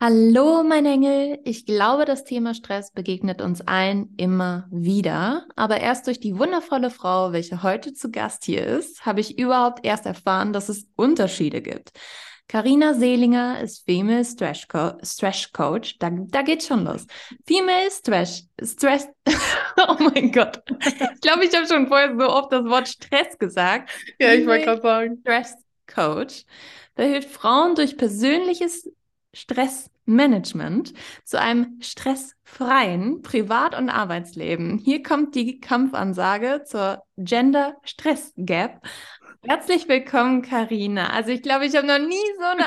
Hallo, mein Engel. Ich glaube, das Thema Stress begegnet uns allen immer wieder. Aber erst durch die wundervolle Frau, welche heute zu Gast hier ist, habe ich überhaupt erst erfahren, dass es Unterschiede gibt. Carina Seelinger ist Female Stress, Co Stress Coach. Da, da geht's schon los. Female Stress, Stress. oh mein Gott. Ich glaube, ich habe schon vorher so oft das Wort Stress gesagt. Ja, ich wollte gerade sagen. Stress Coach. Da hilft Frauen durch persönliches Stressmanagement zu einem stressfreien Privat- und Arbeitsleben. Hier kommt die Kampfansage zur Gender Stress Gap. Herzlich willkommen, Karina. Also ich glaube, ich habe noch nie so eine,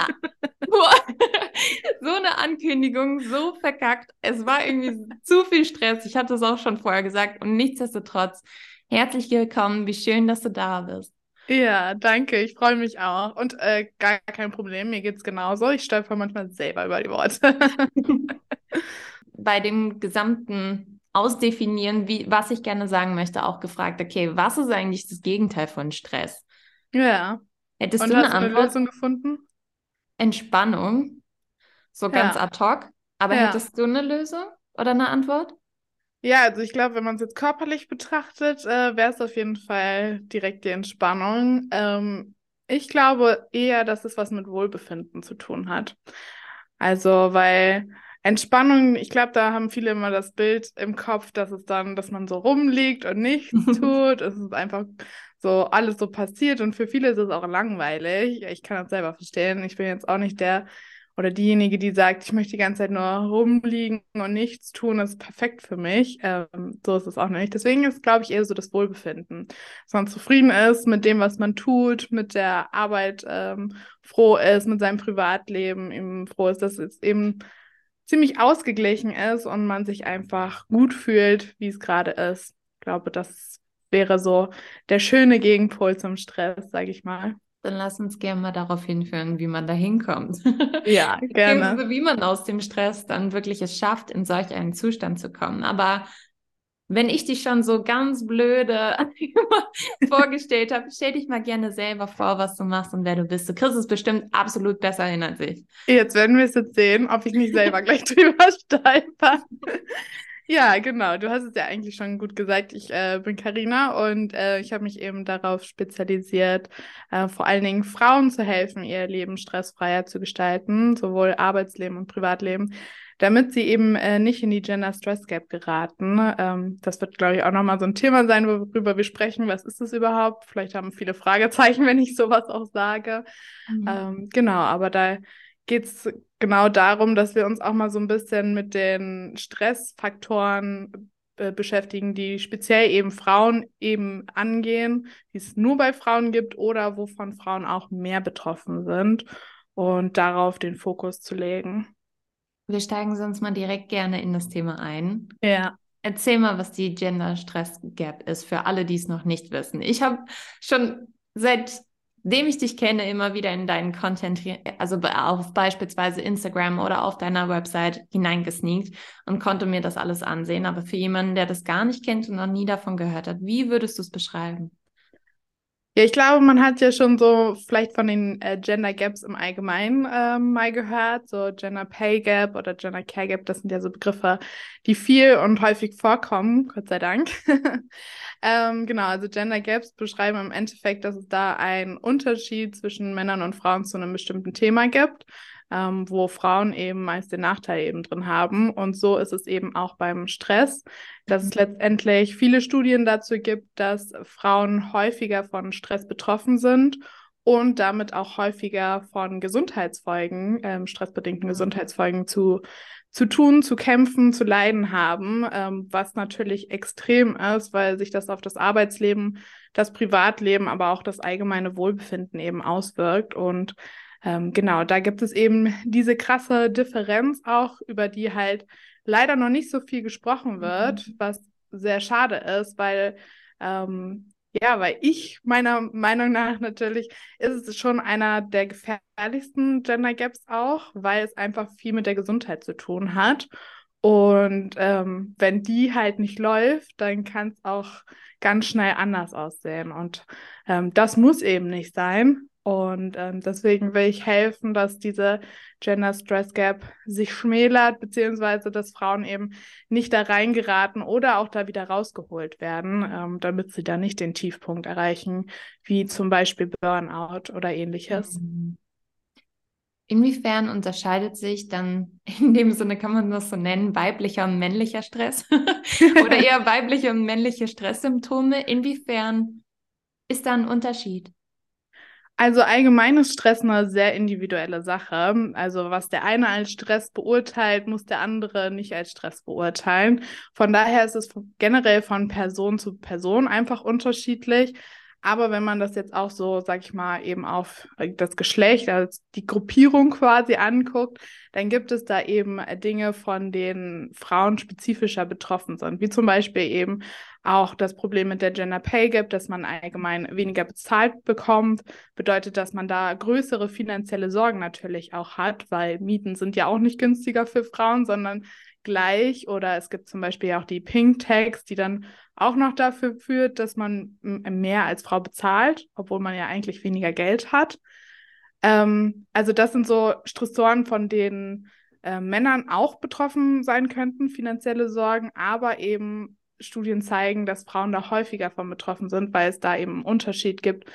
so eine Ankündigung so verkackt. Es war irgendwie zu viel Stress. Ich hatte es auch schon vorher gesagt. Und nichtsdestotrotz, herzlich willkommen. Wie schön, dass du da bist. Ja, danke. Ich freue mich auch. Und äh, gar kein Problem, mir geht es genauso. Ich stolper manchmal selber über die Worte. Bei dem gesamten Ausdefinieren, wie, was ich gerne sagen möchte, auch gefragt, okay, was ist eigentlich das Gegenteil von Stress? Ja. Hättest Und du hast eine du eine Antwort? Lösung gefunden? Entspannung, so ganz Ja. ad hoc. Aber Ja. hättest du eine Lösung oder eine Antwort? Ja, also ich glaube, wenn man es jetzt körperlich betrachtet, äh, wäre es auf jeden Fall direkt die Entspannung. Ähm, ich glaube eher, dass es was mit Wohlbefinden zu tun hat. Also, weil Entspannung, ich glaube, da haben viele immer das Bild im Kopf, dass es dann, dass man so rumliegt und nichts tut. Es ist einfach so alles so passiert und für viele ist es auch langweilig. Ich kann das selber verstehen. Ich bin jetzt auch nicht der oder diejenige, die sagt, ich möchte die ganze Zeit nur rumliegen und nichts tun, das ist perfekt für mich. Ähm, so ist es auch nicht. Deswegen ist, glaube ich, eher so das Wohlbefinden. Dass man zufrieden ist mit dem, was man tut, mit der Arbeit ähm, froh ist, mit seinem Privatleben eben froh ist, dass es eben ziemlich ausgeglichen ist und man sich einfach gut fühlt, wie es gerade ist. Ich glaube, das wäre so der schöne Gegenpol zum Stress, sage ich mal. Dann lass uns gerne mal darauf hinführen, wie man da hinkommt. Ja, gerne. Wie man aus dem Stress dann wirklich es schafft, in solch einen Zustand zu kommen. Aber wenn ich dich schon so ganz blöde vorgestellt habe, stell dich mal gerne selber vor, was du machst und wer du bist. Du kriegst es bestimmt absolut besser hin als ich. Jetzt werden wir es jetzt sehen, ob ich nicht selber gleich drüber stolper. Ja, genau. Du hast es ja eigentlich schon gut gesagt. Ich äh, bin Karina und äh, ich habe mich eben darauf spezialisiert, äh, vor allen Dingen Frauen zu helfen, ihr Leben stressfreier zu gestalten, sowohl Arbeitsleben und Privatleben, damit sie eben äh, nicht in die Gender Stress Gap geraten. Ähm, das wird, glaube ich, auch nochmal so ein Thema sein, worüber wir sprechen. Was ist es überhaupt? Vielleicht haben viele Fragezeichen, wenn ich sowas auch sage. Ähm, genau, aber da geht es genau darum, dass wir uns auch mal so ein bisschen mit den Stressfaktoren äh, beschäftigen, die speziell eben Frauen eben angehen, die es nur bei Frauen gibt oder wovon Frauen auch mehr betroffen sind und darauf den Fokus zu legen. Wir steigen sonst mal direkt gerne in das Thema ein. Ja. Erzähl mal, was die Gender Stress Gap ist, für alle, die es noch nicht wissen. Ich habe schon seitdem ich dich kenne, immer wieder in deinen Content, also auf beispielsweise Instagram oder auf deiner Website hineingesneakt und konnte mir das alles ansehen. Aber für jemanden, der das gar nicht kennt und noch nie davon gehört hat, wie würdest du es beschreiben? Ja, ich glaube, man hat ja schon so vielleicht von den äh, Gender Gaps im Allgemeinen ähm, mal gehört, so Gender Pay Gap oder Gender Care Gap, das sind ja so Begriffe, die viel und häufig vorkommen, Gott sei Dank. ähm, genau, also Gender Gaps beschreiben im Endeffekt, dass es da einen Unterschied zwischen Männern und Frauen zu einem bestimmten Thema gibt. Ähm, wo Frauen eben meist den Nachteil eben drin haben. Und so ist es eben auch beim Stress, dass es letztendlich viele Studien dazu gibt, dass Frauen häufiger von Stress betroffen sind und damit auch häufiger von Gesundheitsfolgen, ähm, stressbedingten Gesundheitsfolgen zu, zu tun, zu kämpfen, zu leiden haben, ähm, was natürlich extrem ist, weil sich das auf das Arbeitsleben, das Privatleben, aber auch das allgemeine Wohlbefinden eben auswirkt. Und ähm, genau, da gibt es eben diese krasse Differenz auch, über die halt leider noch nicht so viel gesprochen wird, mhm. was sehr schade ist, weil ähm, ja, weil ich meiner Meinung nach natürlich ist es schon einer der gefährlichsten Gender Gaps auch, weil es einfach viel mit der Gesundheit zu tun hat. Und ähm, wenn die halt nicht läuft, dann kann es auch ganz schnell anders aussehen. Und ähm, das muss eben nicht sein. Und ähm, deswegen will ich helfen, dass diese Gender Stress Gap sich schmälert, beziehungsweise dass Frauen eben nicht da reingeraten oder auch da wieder rausgeholt werden, ähm, damit sie da nicht den Tiefpunkt erreichen, wie zum Beispiel Burnout oder ähnliches. Mhm. Inwiefern unterscheidet sich dann, in dem Sinne kann man das so nennen, weiblicher und männlicher Stress oder eher weibliche und männliche Stresssymptome? Inwiefern ist da ein Unterschied? Also allgemein ist Stress eine sehr individuelle Sache. Also was der eine als Stress beurteilt, muss der andere nicht als Stress beurteilen. Von daher ist es generell von Person zu Person einfach unterschiedlich. Aber wenn man das jetzt auch so, sag ich mal, eben auf das Geschlecht, also die Gruppierung quasi anguckt, dann gibt es da eben Dinge, von denen Frauen spezifischer betroffen sind, wie zum Beispiel eben auch das Problem mit der Gender Pay Gap, dass man allgemein weniger bezahlt bekommt, bedeutet, dass man da größere finanzielle Sorgen natürlich auch hat, weil Mieten sind ja auch nicht günstiger für Frauen, sondern gleich. Oder es gibt zum Beispiel auch die Pink Tax, die dann auch noch dafür führt, dass man mehr als Frau bezahlt, obwohl man ja eigentlich weniger Geld hat. Ähm, also das sind so Stressoren, von denen äh, Männern auch betroffen sein könnten, finanzielle Sorgen, aber eben Studien zeigen, dass Frauen da häufiger von betroffen sind, weil es da eben einen Unterschied gibt,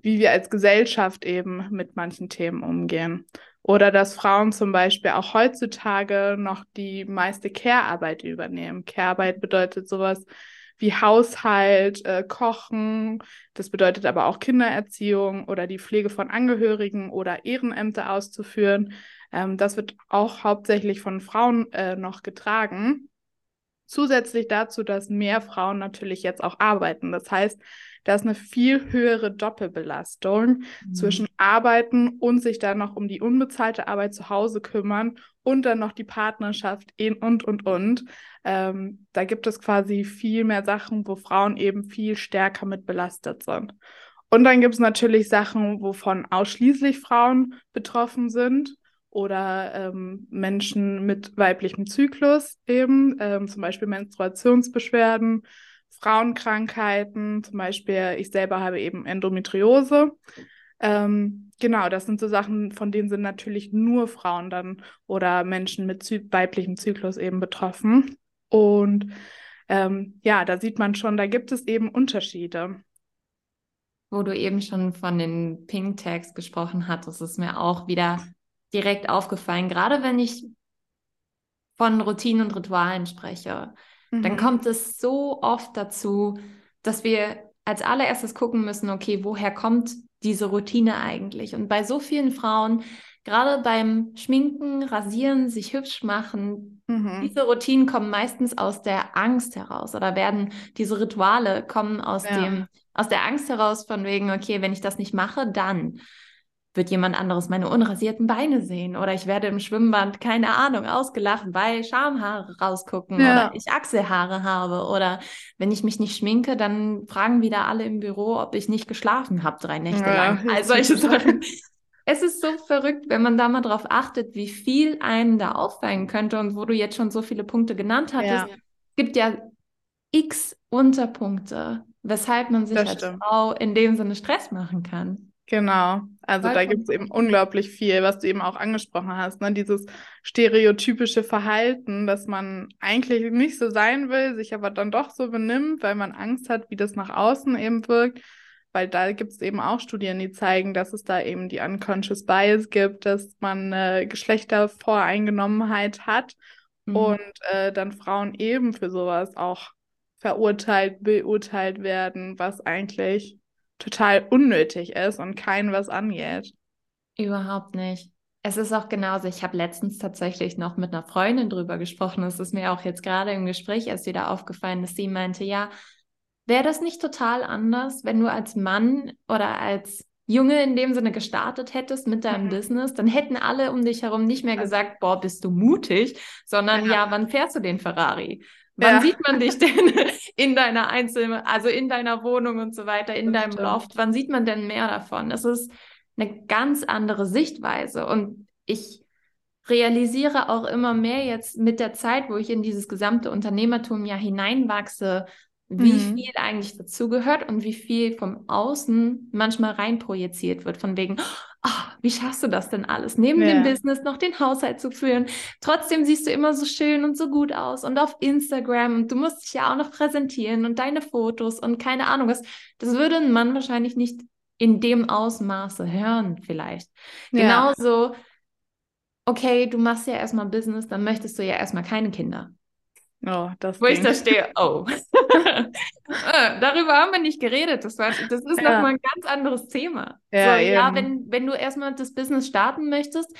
wie wir als Gesellschaft eben mit manchen Themen umgehen. Oder dass Frauen zum Beispiel auch heutzutage noch die meiste Care-Arbeit übernehmen. Care-Arbeit bedeutet sowas wie Haushalt, äh, Kochen. Das bedeutet aber auch Kindererziehung oder die Pflege von Angehörigen oder Ehrenämter auszuführen. Ähm, das wird auch hauptsächlich von Frauen äh, noch getragen. Zusätzlich dazu, dass mehr Frauen natürlich jetzt auch arbeiten. Das heißt, da ist eine viel höhere Doppelbelastung mhm. zwischen Arbeiten und sich dann noch um die unbezahlte Arbeit zu Hause kümmern und dann noch die Partnerschaft in und und und. Ähm, da gibt es quasi viel mehr Sachen, wo Frauen eben viel stärker mit belastet sind. Und dann gibt es natürlich Sachen, wovon ausschließlich Frauen betroffen sind oder ähm, Menschen mit weiblichem Zyklus eben, ähm, zum Beispiel Menstruationsbeschwerden Frauenkrankheiten, zum Beispiel ich selber habe eben Endometriose. Ähm, genau, das sind so Sachen, von denen sind natürlich nur Frauen dann oder Menschen mit zy weiblichem Zyklus eben betroffen. Und ähm, ja, da sieht man schon, da gibt es eben Unterschiede. Wo du eben schon von den Pink Tags gesprochen hattest, ist mir auch wieder direkt aufgefallen, gerade wenn ich von Routinen und Ritualen spreche dann mhm. kommt es so oft dazu, dass wir als allererstes gucken müssen, okay, woher kommt diese Routine eigentlich? Und bei so vielen Frauen, gerade beim Schminken, Rasieren, sich hübsch machen, mhm. diese Routinen kommen meistens aus der Angst heraus oder werden diese Rituale kommen aus ja. dem aus der Angst heraus von wegen, okay, wenn ich das nicht mache, dann wird jemand anderes meine unrasierten Beine sehen oder ich werde im Schwimmbad, keine Ahnung, ausgelacht, weil Schamhaare rausgucken ja. oder ich Achselhaare habe oder wenn ich mich nicht schminke, dann fragen wieder alle im Büro, ob ich nicht geschlafen habe drei Nächte ja, lang. All solche Sachen. Es ist so verrückt, wenn man da mal drauf achtet, wie viel einem da auffallen könnte und wo du jetzt schon so viele Punkte genannt hattest. Ja. gibt ja x Unterpunkte, weshalb man sich das als stimmt. Frau in dem Sinne Stress machen kann. Genau, also Voll da gibt es eben unglaublich viel, was du eben auch angesprochen hast, ne? Dieses stereotypische Verhalten, dass man eigentlich nicht so sein will, sich aber dann doch so benimmt, weil man Angst hat, wie das nach außen eben wirkt. Weil da gibt es eben auch Studien, die zeigen, dass es da eben die Unconscious Bias gibt, dass man äh, Geschlechtervoreingenommenheit hat mhm. und äh, dann Frauen eben für sowas auch verurteilt, beurteilt werden, was eigentlich total unnötig ist und keinen was angeht. Überhaupt nicht. Es ist auch genauso. Ich habe letztens tatsächlich noch mit einer Freundin drüber gesprochen. Es ist mir auch jetzt gerade im Gespräch erst wieder aufgefallen, dass sie meinte, ja, wäre das nicht total anders, wenn du als Mann oder als Junge in dem Sinne gestartet hättest mit deinem mhm. Business, dann hätten alle um dich herum nicht mehr gesagt, boah, bist du mutig, sondern ja, ja wann fährst du den Ferrari? Wann ja. sieht man dich denn in deiner Einzel, also in deiner Wohnung und so weiter, in das deinem stimmt. Loft? Wann sieht man denn mehr davon? Das ist eine ganz andere Sichtweise. Und ich realisiere auch immer mehr jetzt mit der Zeit, wo ich in dieses gesamte Unternehmertum ja hineinwachse, wie mhm. viel eigentlich dazugehört und wie viel vom Außen manchmal reinprojiziert wird, von wegen, oh, wie schaffst du das denn alles, neben ja. dem Business noch den Haushalt zu führen? Trotzdem siehst du immer so schön und so gut aus und auf Instagram und du musst dich ja auch noch präsentieren und deine Fotos und keine Ahnung was. Das würde ein Mann wahrscheinlich nicht in dem Ausmaße hören, vielleicht. Ja. Genauso, okay, du machst ja erstmal Business, dann möchtest du ja erstmal keine Kinder. Oh, das Wo Ding. ich da stehe, oh. Äh, darüber haben wir nicht geredet. Das, war, das ist ja. nochmal ein ganz anderes Thema. Ja, so, ja wenn, wenn du erstmal das Business starten möchtest,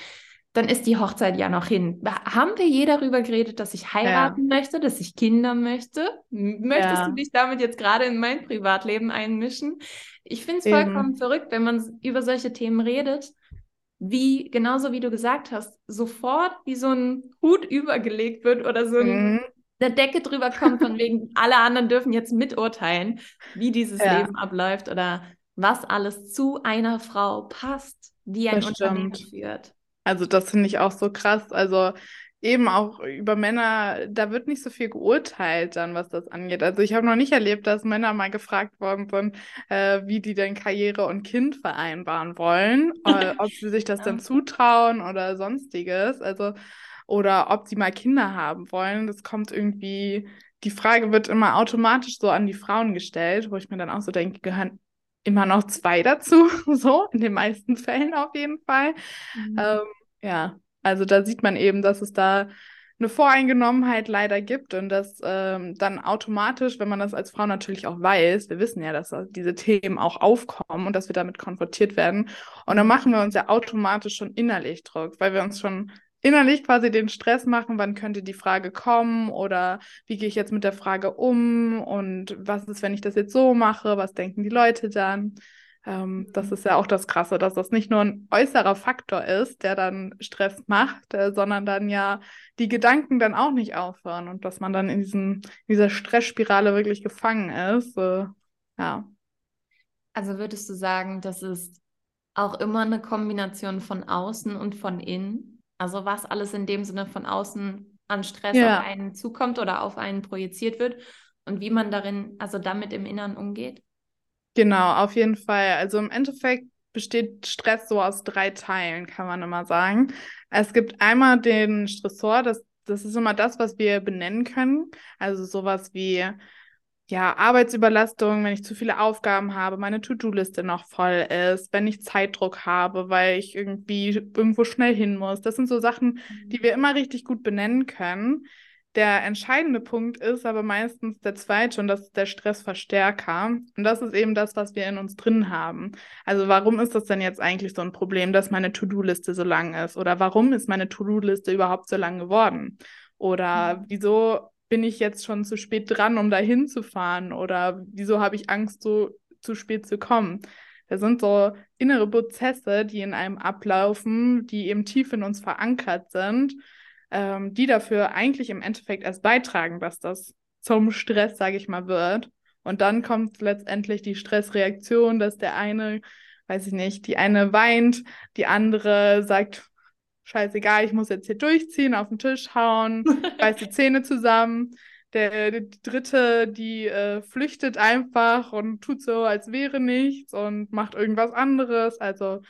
dann ist die Hochzeit ja noch hin. Haben wir je darüber geredet, dass ich heiraten ja. möchte, dass ich Kinder möchte? Möchtest ja. du dich damit jetzt gerade in mein Privatleben einmischen? Ich finde es vollkommen verrückt, wenn man über solche Themen redet, wie, genauso wie du gesagt hast, sofort wie so ein Hut übergelegt wird oder so ein, mhm eine Decke drüber kommt, von wegen, alle anderen dürfen jetzt miturteilen, wie dieses ja. Leben abläuft oder was alles zu einer Frau passt, die ein das Unternehmen führt. Also das finde ich auch so krass. Also eben auch über Männer, da wird nicht so viel geurteilt dann, was das angeht. Also ich habe noch nicht erlebt, dass Männer mal gefragt worden sind, äh, wie die denn Karriere und Kind vereinbaren wollen, äh, ob sie sich das ja. dann zutrauen oder sonstiges. Also oder ob sie mal Kinder haben wollen. Das kommt irgendwie, die Frage wird immer automatisch so an die Frauen gestellt, wo ich mir dann auch so denke, gehören immer noch zwei dazu, so in den meisten Fällen auf jeden Fall. Mhm. Ähm, ja, also da sieht man eben, dass es da eine Voreingenommenheit leider gibt und dass ähm, dann automatisch, wenn man das als Frau natürlich auch weiß, wir wissen ja, dass diese Themen auch aufkommen und dass wir damit konfrontiert werden. Und dann machen wir uns ja automatisch schon innerlich Druck, weil wir uns schon innerlich quasi den Stress machen, wann könnte die Frage kommen oder wie gehe ich jetzt mit der Frage um und was ist, wenn ich das jetzt so mache, was denken die Leute dann? Ähm, das ist ja auch das Krasse, dass das nicht nur ein äußerer Faktor ist, der dann Stress macht, äh, sondern dann ja die Gedanken dann auch nicht aufhören und dass man dann in, diesen, dieser Stressspirale wirklich gefangen ist. Äh, ja. Also würdest du sagen, das ist auch immer eine Kombination von außen und von innen? Also was alles in dem Sinne von außen an Stress ja. auf einen zukommt oder auf einen projiziert wird und wie man darin, also damit im Inneren umgeht? Genau, auf jeden Fall. Also im Endeffekt besteht Stress so aus drei Teilen, kann man immer sagen. Es gibt einmal den Stressor, das, das ist immer das, was wir benennen können. Also sowas wie ja, Arbeitsüberlastung, wenn ich zu viele Aufgaben habe, meine To-Do-Liste noch voll ist, wenn ich Zeitdruck habe, weil ich irgendwie irgendwo schnell hin muss. Das sind so Sachen, die mhm. wir immer richtig gut benennen können. Der entscheidende Punkt ist aber meistens der zweite und das ist der Stressverstärker. Und das ist eben das, was wir in uns drin haben. Also warum ist das denn jetzt eigentlich so ein Problem, dass meine To-Do-Liste so lang ist? Oder warum ist meine To-Do-Liste überhaupt so lang geworden? Oder mhm. wieso bin ich jetzt schon zu spät dran, um da hinzufahren? Oder wieso habe ich Angst, so zu spät zu kommen? Das sind so innere Prozesse, die in einem ablaufen, die eben tief in uns verankert sind, ähm, die dafür eigentlich im Endeffekt erst beitragen, dass das zum Stress, sage ich mal, wird. Und dann kommt letztendlich die Stressreaktion, dass der eine, weiß ich nicht, die eine weint, die andere sagt, scheißegal, ich muss jetzt hier durchziehen, auf den Tisch hauen, reiß die Zähne zusammen. Der, die dritte, die äh, flüchtet einfach und tut so, als wäre nichts und macht irgendwas anderes. Also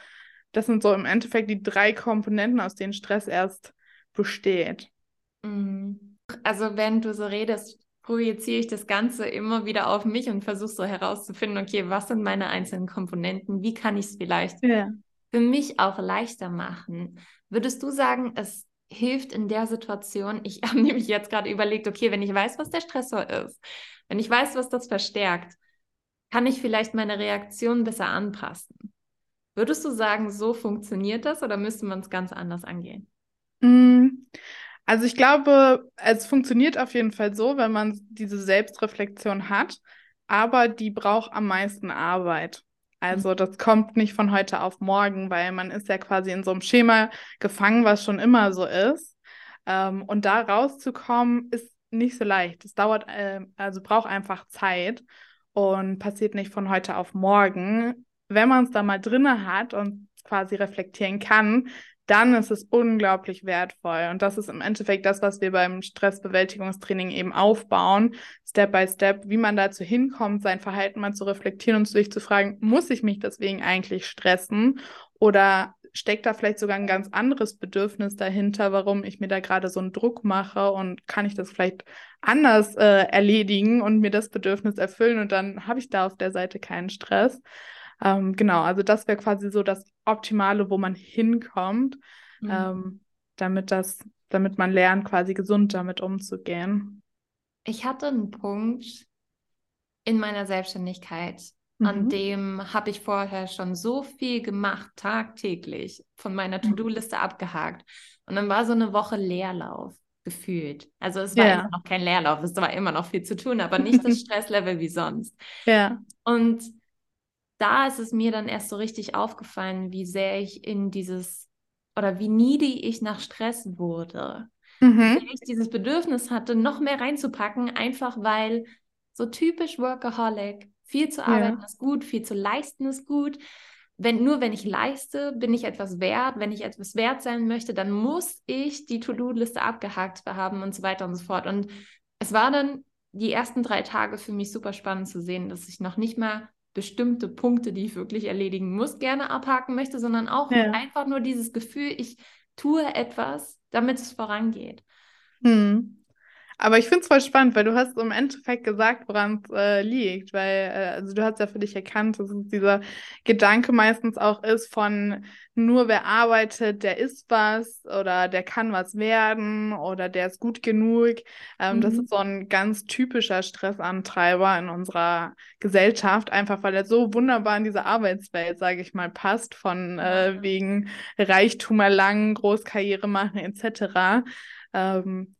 das sind so im Endeffekt die drei Komponenten, aus denen Stress erst besteht. Mhm. Also wenn du so redest, projiziere ich das Ganze immer wieder auf mich und versuche so herauszufinden, okay, was sind meine einzelnen Komponenten? Wie kann ich es vielleicht ja. für mich auch leichter machen? Würdest du sagen, es hilft in der Situation? Ich habe nämlich jetzt gerade überlegt, okay, wenn ich weiß, was der Stressor ist, wenn ich weiß, was das verstärkt, kann ich vielleicht meine Reaktion besser anpassen. Würdest du sagen, so funktioniert das oder müsste man es ganz anders angehen? Mm, also ich glaube, es funktioniert auf jeden Fall so, wenn man diese Selbstreflexion hat, aber die braucht am meisten Arbeit. Also das kommt nicht von heute auf morgen, weil man ist ja quasi in so einem Schema gefangen, was schon immer so ist. Ähm, und da rauszukommen, ist nicht so leicht. Es dauert, äh, also braucht einfach Zeit und passiert nicht von heute auf morgen. Wenn man es da mal drinne hat und quasi reflektieren kann, dann ist es unglaublich wertvoll. Und das ist im Endeffekt das, was wir beim Stressbewältigungstraining eben aufbauen, Step by Step, wie man dazu hinkommt, sein Verhalten mal zu reflektieren und sich zu fragen, muss ich mich deswegen eigentlich stressen? Oder steckt da vielleicht sogar ein ganz anderes Bedürfnis dahinter, warum ich mir da gerade so einen Druck mache und kann ich das vielleicht anders äh, erledigen und mir das Bedürfnis erfüllen und dann habe ich da auf der Seite keinen Stress. Ähm, genau, also das wäre quasi so das Optimale, wo man hinkommt, mhm. ähm, damit das, damit man lernt, quasi gesund damit umzugehen. Ich hatte einen Punkt in meiner Selbstständigkeit, mhm. an dem habe ich vorher schon so viel gemacht, tagtäglich, von meiner mhm. To-Do-Liste abgehakt. Und dann war so eine Woche Leerlauf gefühlt. Also es war ja. immer noch kein Leerlauf, es war immer noch viel zu tun, aber nicht das Stresslevel wie sonst. Ja. Und da ist es mir dann erst so richtig aufgefallen, wie sehr ich in dieses oder wie needy ich nach Stress wurde. Mhm. Wie ich dieses Bedürfnis hatte, noch mehr reinzupacken, einfach weil so typisch Workaholic, viel zu arbeiten ja. ist gut, viel zu leisten ist gut. Wenn, nur wenn ich leiste, bin ich etwas wert. Wenn ich etwas wert sein möchte, dann muss ich die To-Do-Liste abgehakt haben und so weiter und so fort. Und es war dann die ersten drei Tage für mich super spannend zu sehen, dass ich noch nicht mal bestimmte Punkte, die ich wirklich erledigen muss, gerne abhaken möchte, sondern auch ja. einfach nur dieses Gefühl, ich tue etwas, damit es vorangeht. Hm. Aber ich finde es voll spannend, weil du hast im Endeffekt gesagt, woran es äh, liegt, weil äh, also du hast ja für dich erkannt, dass es dieser Gedanke meistens auch ist von nur wer arbeitet, der ist was oder der kann was werden oder der ist gut genug. Ähm, mhm. Das ist so ein ganz typischer Stressantreiber in unserer Gesellschaft, einfach weil er so wunderbar in diese Arbeitswelt, sage ich mal, passt, von äh, wegen Reichtum erlangen, Großkarriere machen etc. Ähm,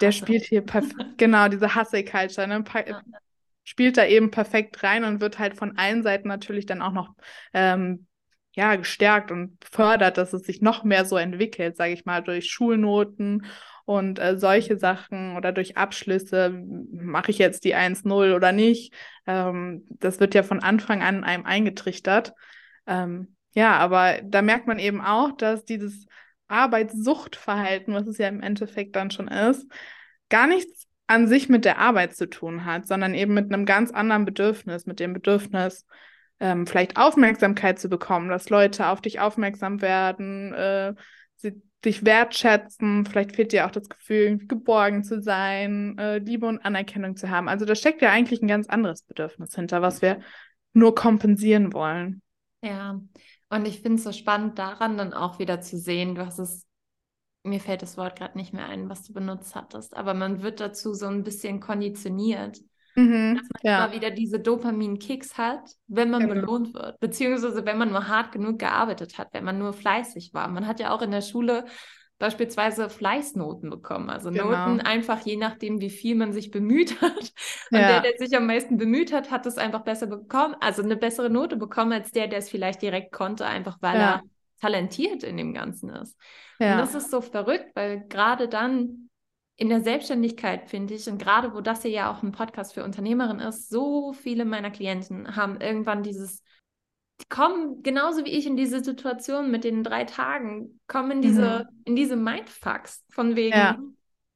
der spielt hier perfekt, genau, diese Hustle-Culture, ne? Ja. Spielt da eben perfekt rein und wird halt von allen Seiten natürlich dann auch noch ähm, ja, gestärkt und fördert, dass es sich noch mehr so entwickelt, sage ich mal, durch Schulnoten und äh, solche Sachen oder durch Abschlüsse, mache ich jetzt die 1-0 oder nicht. Ähm, das wird ja von Anfang an einem eingetrichtert. Ähm, ja, aber da merkt man eben auch, dass dieses Arbeitssuchtverhalten, was es ja im Endeffekt dann schon ist, gar nichts an sich mit der Arbeit zu tun hat, sondern eben mit einem ganz anderen Bedürfnis, mit dem Bedürfnis, ähm, vielleicht Aufmerksamkeit zu bekommen, dass Leute auf dich aufmerksam werden, äh, sie dich wertschätzen, vielleicht fehlt dir auch das Gefühl, geborgen zu sein, äh, Liebe und Anerkennung zu haben. Also da steckt ja eigentlich ein ganz anderes Bedürfnis hinter, was wir nur kompensieren wollen. Ja, und ich finde es so spannend daran dann auch wieder zu sehen, du hast es, mir fällt das Wort gerade nicht mehr ein, was du benutzt hattest, aber man wird dazu so ein bisschen konditioniert, mhm, dass man ja. immer wieder diese Dopamin-Kicks hat, wenn man genau. belohnt wird, beziehungsweise wenn man nur hart genug gearbeitet hat, wenn man nur fleißig war. Man hat ja auch in der Schule beispielsweise Fleißnoten bekommen. Also genau. Noten einfach je nachdem, wie viel man sich bemüht hat. Und ja. der, der sich am meisten bemüht hat, hat es einfach besser bekommen, also eine bessere Note bekommen als der, der es vielleicht direkt konnte, einfach weil ja. er talentiert in dem Ganzen ist. Ja. Und das ist so verrückt, weil gerade dann in der Selbstständigkeit, finde ich, und gerade wo das hier ja auch ein Podcast für Unternehmerinnen ist, so viele meiner Klienten haben irgendwann dieses die kommen genauso wie ich in diese Situation mit den drei Tagen, kommen in diese, mhm. in diese Mindfucks von wegen, ja.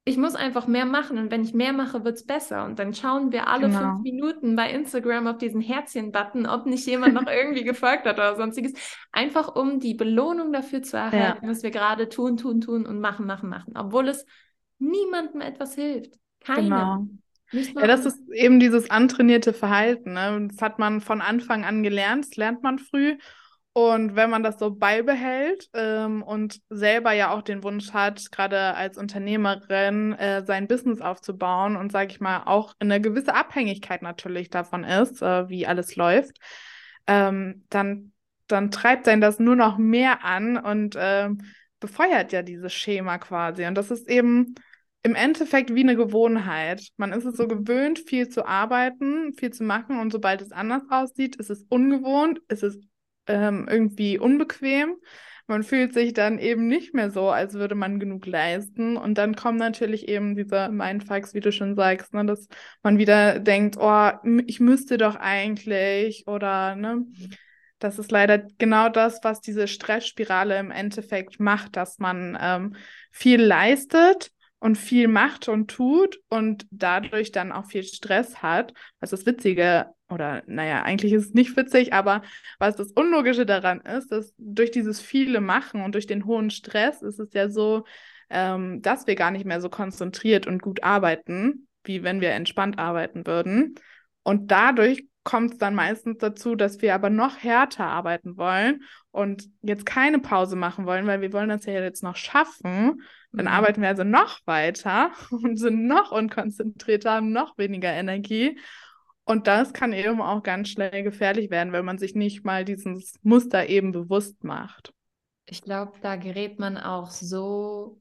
ich muss einfach mehr machen und wenn ich mehr mache, wird es besser. Und dann schauen wir alle genau. fünf Minuten bei Instagram auf diesen Herzchen-Button, ob nicht jemand noch irgendwie gefolgt hat oder sonstiges. Einfach um die Belohnung dafür zu erhalten, ja. was wir gerade tun, tun, tun und machen, machen, machen. Obwohl es niemandem etwas hilft. Keinem. Genau. Ja, das ist eben dieses antrainierte Verhalten. Ne? Das hat man von Anfang an gelernt, das lernt man früh. Und wenn man das so beibehält ähm, und selber ja auch den Wunsch hat, gerade als Unternehmerin äh, sein Business aufzubauen und, sage ich mal, auch in eine gewisse Abhängigkeit natürlich davon ist, äh, wie alles läuft, ähm, dann, dann treibt sein das nur noch mehr an und äh, befeuert ja dieses Schema quasi. Und das ist eben im Endeffekt wie eine Gewohnheit. Man ist es so gewöhnt, viel zu arbeiten, viel zu machen und sobald es anders aussieht, ist es ungewohnt, ist es ähm, irgendwie unbequem. Man fühlt sich dann eben nicht mehr so, als würde man genug leisten. Und dann kommen natürlich eben diese Mindfucks, wie du schon sagst, ne, dass man wieder denkt, oh, ich müsste doch eigentlich oder ne. Das ist leider genau das, was diese Stressspirale im Endeffekt macht, dass man ähm, viel leistet und viel macht und tut und dadurch dann auch viel Stress hat. Was das Witzige, oder naja, eigentlich ist es nicht witzig, aber was das Unlogische daran ist, dass durch dieses viele Machen und durch den hohen Stress ist es ja so, ähm, dass wir gar nicht mehr so konzentriert und gut arbeiten, wie wenn wir entspannt arbeiten würden. Und dadurch kommt es dann meistens dazu, dass wir aber noch härter arbeiten wollen und jetzt keine Pause machen wollen, weil wir wollen das ja jetzt noch schaffen. Dann mhm. arbeiten wir also noch weiter und sind noch unkonzentrierter, haben noch weniger Energie. Und das kann eben auch ganz schnell gefährlich werden, wenn man sich nicht mal dieses Muster eben bewusst macht. Ich glaube, da gerät man auch so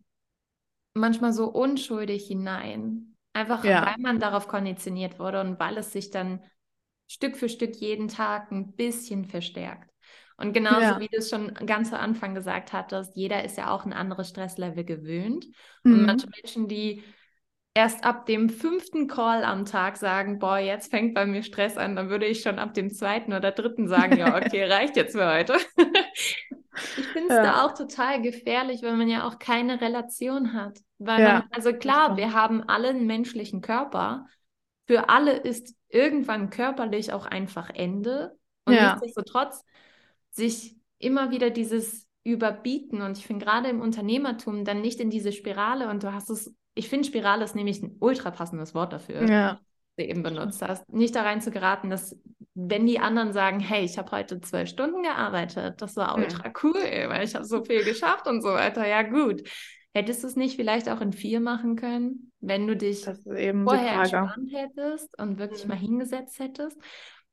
manchmal so unschuldig hinein. Einfach ja. weil man darauf konditioniert wurde und weil es sich dann Stück für Stück jeden Tag ein bisschen verstärkt. Und genauso ja. wie du es schon ganz zu Anfang gesagt hattest, jeder ist ja auch ein anderes Stresslevel gewöhnt. Mhm. Und manche Menschen, die erst ab dem fünften Call am Tag sagen, boah, jetzt fängt bei mir Stress an, dann würde ich schon ab dem zweiten oder dritten sagen, ja, okay, reicht jetzt für heute. ich finde es ja. da auch total gefährlich, weil man ja auch keine Relation hat. Weil ja. man, also klar, wir haben alle einen menschlichen Körper. Für alle ist irgendwann körperlich auch einfach Ende. Und ja. nichtsdestotrotz sich immer wieder dieses Überbieten und ich finde gerade im Unternehmertum dann nicht in diese Spirale und du hast es, ich finde Spirale ist nämlich ein ultra passendes Wort dafür, ja. du eben benutzt hast, nicht da rein zu geraten, dass wenn die anderen sagen, hey, ich habe heute zwölf Stunden gearbeitet, das war ultra cool, weil ich habe so viel geschafft und so weiter, ja gut. Hättest du es nicht vielleicht auch in vier machen können, wenn du dich vorher entspannt hättest und wirklich mhm. mal hingesetzt hättest?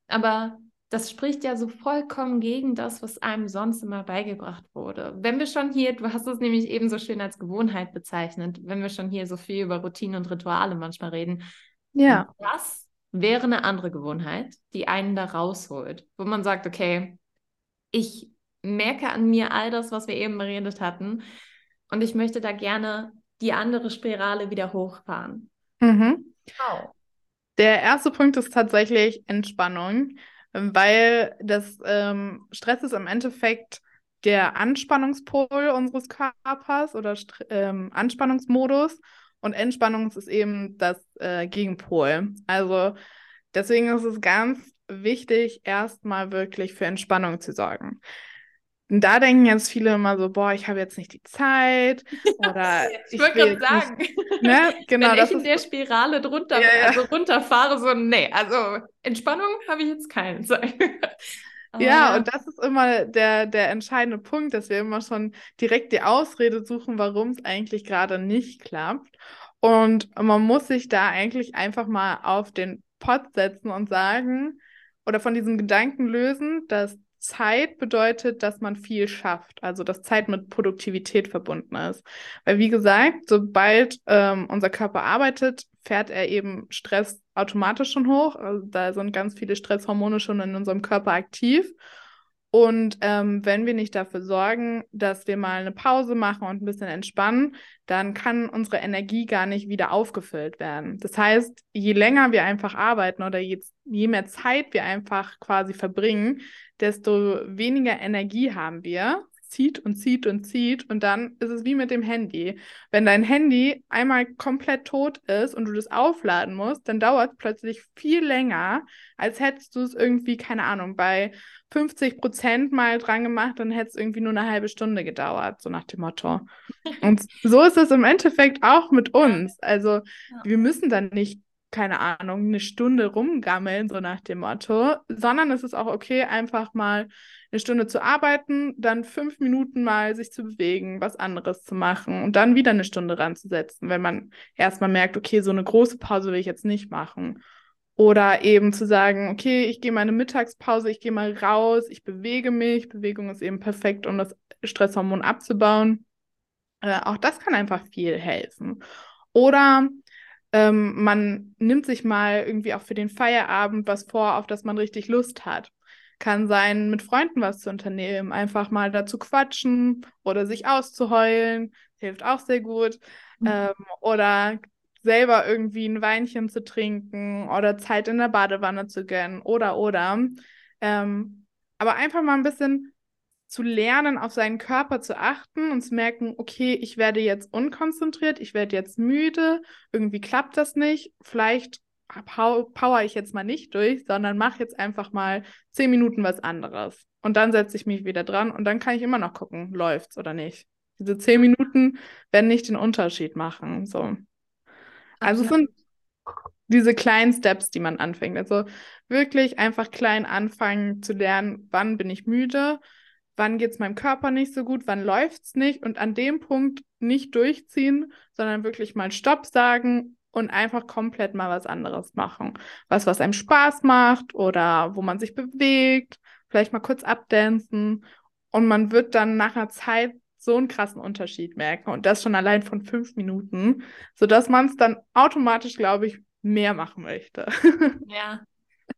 Aber das spricht ja so vollkommen gegen das, was einem sonst immer beigebracht wurde. Wenn wir schon hier, du hast es nämlich eben so schön als Gewohnheit bezeichnet, wenn wir schon hier so viel über Routinen und Rituale manchmal reden, ja. das wäre eine andere Gewohnheit, die einen da rausholt, wo man sagt, okay, ich merke an mir all das, was wir eben beredet hatten, und ich möchte da gerne die andere Spirale wieder hochfahren. Mhm. Wow. Der erste Punkt ist tatsächlich Entspannung, weil das ähm, Stress ist im Endeffekt der Anspannungspol unseres Körpers oder ähm, Anspannungsmodus und Entspannung ist eben das äh, Gegenpol. Also deswegen ist es ganz wichtig, erstmal wirklich für Entspannung zu sorgen. Und da denken jetzt viele immer so, boah, ich habe jetzt nicht die Zeit oder ich, ich wollte gerade sagen, nicht, ne? genau, wenn ich in der Spirale drunter, ja, ja. also runterfahre, so nee, also Entspannung habe ich jetzt keine Zeit. ja, und das ist immer der, der entscheidende Punkt, dass wir immer schon direkt die Ausrede suchen, warum es eigentlich gerade nicht klappt. Und man muss sich da eigentlich einfach mal auf den Pott setzen und sagen oder von diesem Gedanken lösen, dass Zeit bedeutet, dass man viel schafft, also dass Zeit mit Produktivität verbunden ist. Weil wie gesagt, sobald ähm, unser Körper arbeitet, fährt er eben Stress automatisch schon hoch. Also da sind ganz viele Stresshormone schon in unserem Körper aktiv. Und ähm, wenn wir nicht dafür sorgen, dass wir mal eine Pause machen und ein bisschen entspannen, dann kann unsere Energie gar nicht wieder aufgefüllt werden. Das heißt, je länger wir einfach arbeiten oder je, je mehr Zeit wir einfach quasi verbringen, desto weniger Energie haben wir zieht und zieht und zieht und dann ist es wie mit dem Handy. Wenn dein Handy einmal komplett tot ist und du das aufladen musst, dann dauert es plötzlich viel länger, als hättest du es irgendwie, keine Ahnung, bei 50 Prozent mal dran gemacht, dann hätte es irgendwie nur eine halbe Stunde gedauert, so nach dem Motto. Und so ist es im Endeffekt auch mit uns. Also wir müssen dann nicht keine Ahnung, eine Stunde rumgammeln, so nach dem Motto, sondern es ist auch okay, einfach mal eine Stunde zu arbeiten, dann fünf Minuten mal sich zu bewegen, was anderes zu machen und dann wieder eine Stunde ranzusetzen, wenn man erstmal merkt, okay, so eine große Pause will ich jetzt nicht machen. Oder eben zu sagen, okay, ich gehe meine Mittagspause, ich gehe mal raus, ich bewege mich. Bewegung ist eben perfekt, um das Stresshormon abzubauen. Äh, auch das kann einfach viel helfen. Oder ähm, man nimmt sich mal irgendwie auch für den Feierabend was vor, auf das man richtig Lust hat. Kann sein, mit Freunden was zu unternehmen, einfach mal dazu quatschen oder sich auszuheulen, hilft auch sehr gut. Mhm. Ähm, oder selber irgendwie ein Weinchen zu trinken oder Zeit in der Badewanne zu gönnen oder oder. Ähm, aber einfach mal ein bisschen zu lernen, auf seinen Körper zu achten und zu merken, okay, ich werde jetzt unkonzentriert, ich werde jetzt müde, irgendwie klappt das nicht, vielleicht power ich jetzt mal nicht durch, sondern mache jetzt einfach mal zehn Minuten was anderes. Und dann setze ich mich wieder dran und dann kann ich immer noch gucken, läuft's oder nicht. Diese zehn Minuten werden nicht den Unterschied machen. So. Also es sind diese kleinen Steps, die man anfängt. Also wirklich einfach klein anfangen zu lernen, wann bin ich müde, wann geht es meinem Körper nicht so gut, wann läuft es nicht und an dem Punkt nicht durchziehen, sondern wirklich mal Stopp sagen und einfach komplett mal was anderes machen. Was, was einem Spaß macht oder wo man sich bewegt, vielleicht mal kurz abdancen und man wird dann nach einer Zeit so einen krassen Unterschied merken und das schon allein von fünf Minuten, sodass man es dann automatisch, glaube ich, mehr machen möchte. Ja,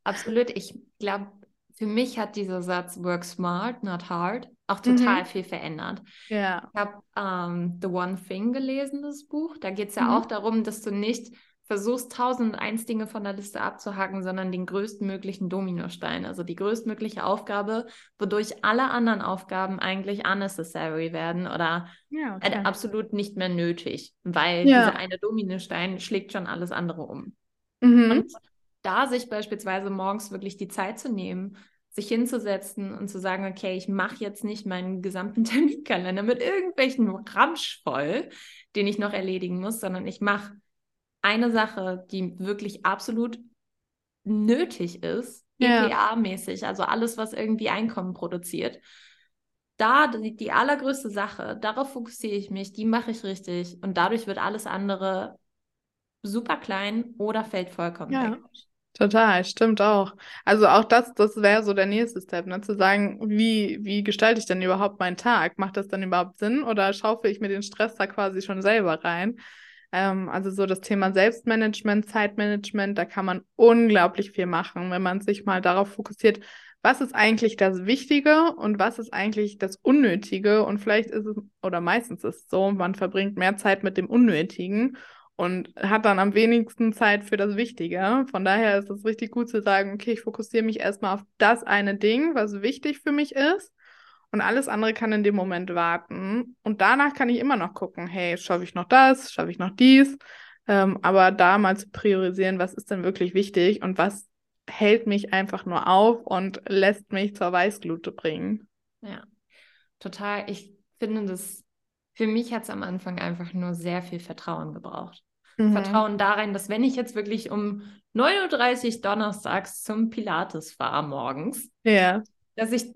absolut. Ich glaube, für mich hat dieser Satz Work smart, not hard auch total mhm. viel verändert. Ja. Ich habe ähm, The One Thing gelesen, das Buch. Da geht es ja mhm. auch darum, dass du nicht versuchst, tausend und eins Dinge von der Liste abzuhaken, sondern den größtmöglichen Dominostein, also die größtmögliche Aufgabe, wodurch alle anderen Aufgaben eigentlich unnecessary werden oder ja, okay. absolut nicht mehr nötig, weil ja. dieser eine Dominostein schlägt schon alles andere um. Mhm. Und da sich beispielsweise morgens wirklich die Zeit zu nehmen, sich hinzusetzen und zu sagen, okay, ich mache jetzt nicht meinen gesamten Terminkalender mit irgendwelchen Ramsch voll, den ich noch erledigen muss, sondern ich mache eine Sache, die wirklich absolut nötig ist, EPA-mäßig, also alles, was irgendwie Einkommen produziert. Da die, die allergrößte Sache, darauf fokussiere ich mich, die mache ich richtig und dadurch wird alles andere super klein oder fällt vollkommen ja. weg. Total, stimmt auch. Also auch das, das wäre so der nächste Step, ne? Zu sagen, wie, wie gestalte ich denn überhaupt meinen Tag? Macht das dann überhaupt Sinn oder schaufel ich mir den Stress da quasi schon selber rein? Ähm, also so das Thema Selbstmanagement, Zeitmanagement, da kann man unglaublich viel machen, wenn man sich mal darauf fokussiert, was ist eigentlich das Wichtige und was ist eigentlich das Unnötige? Und vielleicht ist es, oder meistens ist es so, man verbringt mehr Zeit mit dem Unnötigen und hat dann am wenigsten Zeit für das Wichtige. Von daher ist es richtig gut zu sagen, okay, ich fokussiere mich erstmal auf das eine Ding, was wichtig für mich ist. Und alles andere kann in dem Moment warten. Und danach kann ich immer noch gucken, hey, schaffe ich noch das, schaffe ich noch dies. Ähm, aber da mal zu priorisieren, was ist denn wirklich wichtig und was hält mich einfach nur auf und lässt mich zur Weißglute bringen. Ja, total. Ich finde das, für mich hat es am Anfang einfach nur sehr viel Vertrauen gebraucht. Mhm. Vertrauen darin, dass wenn ich jetzt wirklich um 9.30 Uhr donnerstags zum Pilates fahre morgens, ja. dass ich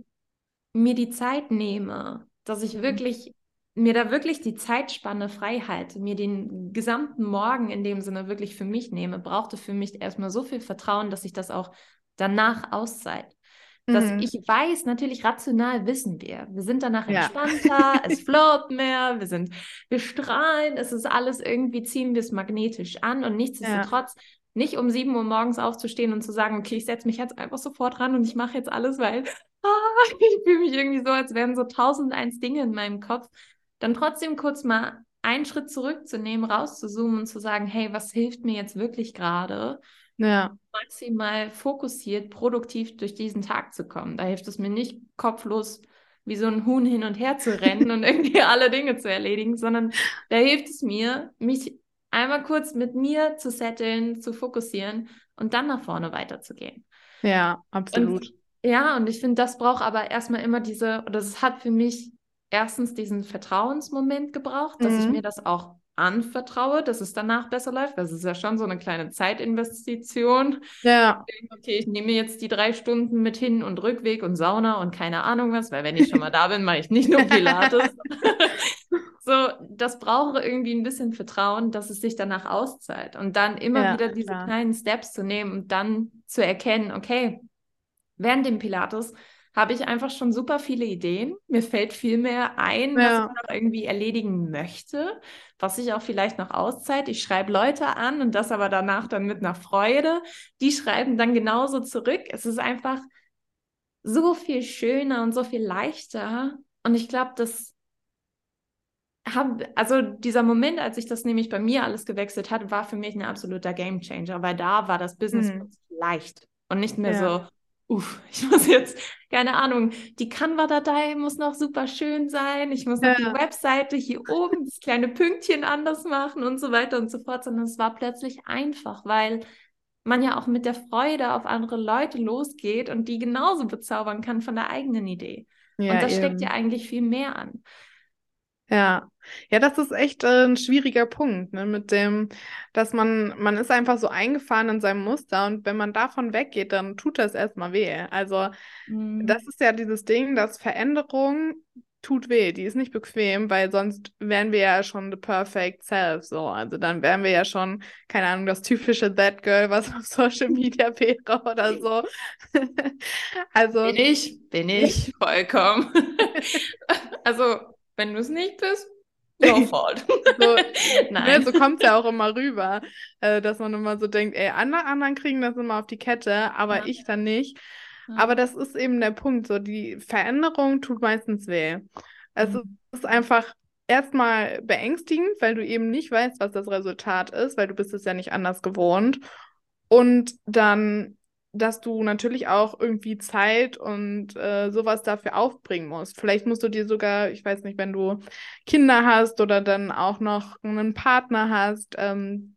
mir die Zeit nehme, dass ich mhm. wirklich mir da wirklich die Zeitspanne frei halte, mir den gesamten Morgen in dem Sinne wirklich für mich nehme, brauchte für mich erstmal so viel Vertrauen, dass ich das auch danach auszeit. Dass mhm. ich weiß, natürlich rational wissen wir. Wir sind danach entspannter, ja. es float mehr, wir sind, wir strahlen, es ist alles irgendwie, ziehen wir es magnetisch an und nichtsdestotrotz ja. nicht um 7 Uhr morgens aufzustehen und zu sagen, okay, ich setze mich jetzt einfach sofort ran und ich mache jetzt alles, weil ah, ich fühle mich irgendwie so, als wären so tausend eins Dinge in meinem Kopf. Dann trotzdem kurz mal einen Schritt zurückzunehmen, rauszuzoomen und zu sagen, hey, was hilft mir jetzt wirklich gerade? Ja. maximal fokussiert, produktiv durch diesen Tag zu kommen. Da hilft es mir nicht kopflos wie so ein Huhn hin und her zu rennen und irgendwie alle Dinge zu erledigen, sondern da hilft es mir, mich einmal kurz mit mir zu setteln, zu fokussieren und dann nach vorne weiterzugehen. Ja, absolut. Und, ja, und ich finde, das braucht aber erstmal immer diese, oder es hat für mich erstens diesen Vertrauensmoment gebraucht, dass mhm. ich mir das auch anvertraue, dass es danach besser läuft. Das ist ja schon so eine kleine Zeitinvestition. Ja. Okay, ich nehme jetzt die drei Stunden mit Hin- und Rückweg und Sauna und keine Ahnung was, weil wenn ich schon mal da bin, mache ich nicht nur Pilates. so, das brauche irgendwie ein bisschen Vertrauen, dass es sich danach auszahlt. Und dann immer ja, wieder diese klar. kleinen Steps zu nehmen und dann zu erkennen, okay, während dem Pilates habe ich einfach schon super viele Ideen. Mir fällt viel mehr ein, was Ja. ich noch irgendwie erledigen möchte, was ich auch vielleicht noch auszeit. Ich schreibe Leute an und das aber danach dann mit einer Freude. Die schreiben dann genauso zurück. Es ist einfach so viel schöner und so viel leichter. Und ich glaube, das haben, also dieser Moment, als ich das nämlich bei mir alles gewechselt hat, war für mich ein absoluter Gamechanger, weil da war das Business Mhm. leicht und nicht mehr Ja. so, uff, ich muss jetzt, keine Ahnung, die Canva-Datei muss noch super schön sein, ich muss noch die Ja. Webseite hier oben, das kleine Pünktchen anders machen und so weiter und so fort, sondern es war plötzlich einfach, weil man ja auch mit der Freude auf andere Leute losgeht und die genauso bezaubern kann von der eigenen Idee. Ja, und das steckt eben. ja eigentlich viel mehr an. Ja, ja, das ist echt äh, ein schwieriger Punkt, ne, mit dem, dass man, man ist einfach so eingefahren in seinem Muster und wenn man davon weggeht, dann tut das erstmal weh. Also Mhm. das ist ja dieses Ding, dass Veränderung tut weh, die ist nicht bequem, weil sonst wären wir ja schon the perfect self, so. Also dann wären wir ja schon, keine Ahnung, das typische That Girl, was auf Social Media wäre oder so. Also, Bin ich, bin ich, vollkommen. also, wenn du es nicht bist, no fault. so, Nein. Ne, so kommt es ja auch immer rüber, äh, dass man immer so denkt, ey, andere anderen kriegen das immer auf die Kette, aber Ja. ich dann nicht. Ja. Aber das ist eben der Punkt, so die Veränderung tut meistens weh. Es Mhm. ist einfach erstmal beängstigend, weil du eben nicht weißt, was das Resultat ist, weil du bist es ja nicht anders gewohnt. Und dann, dass du natürlich auch irgendwie Zeit und äh, sowas dafür aufbringen musst. Vielleicht musst du dir sogar, ich weiß nicht, wenn du Kinder hast oder dann auch noch einen Partner hast, ähm,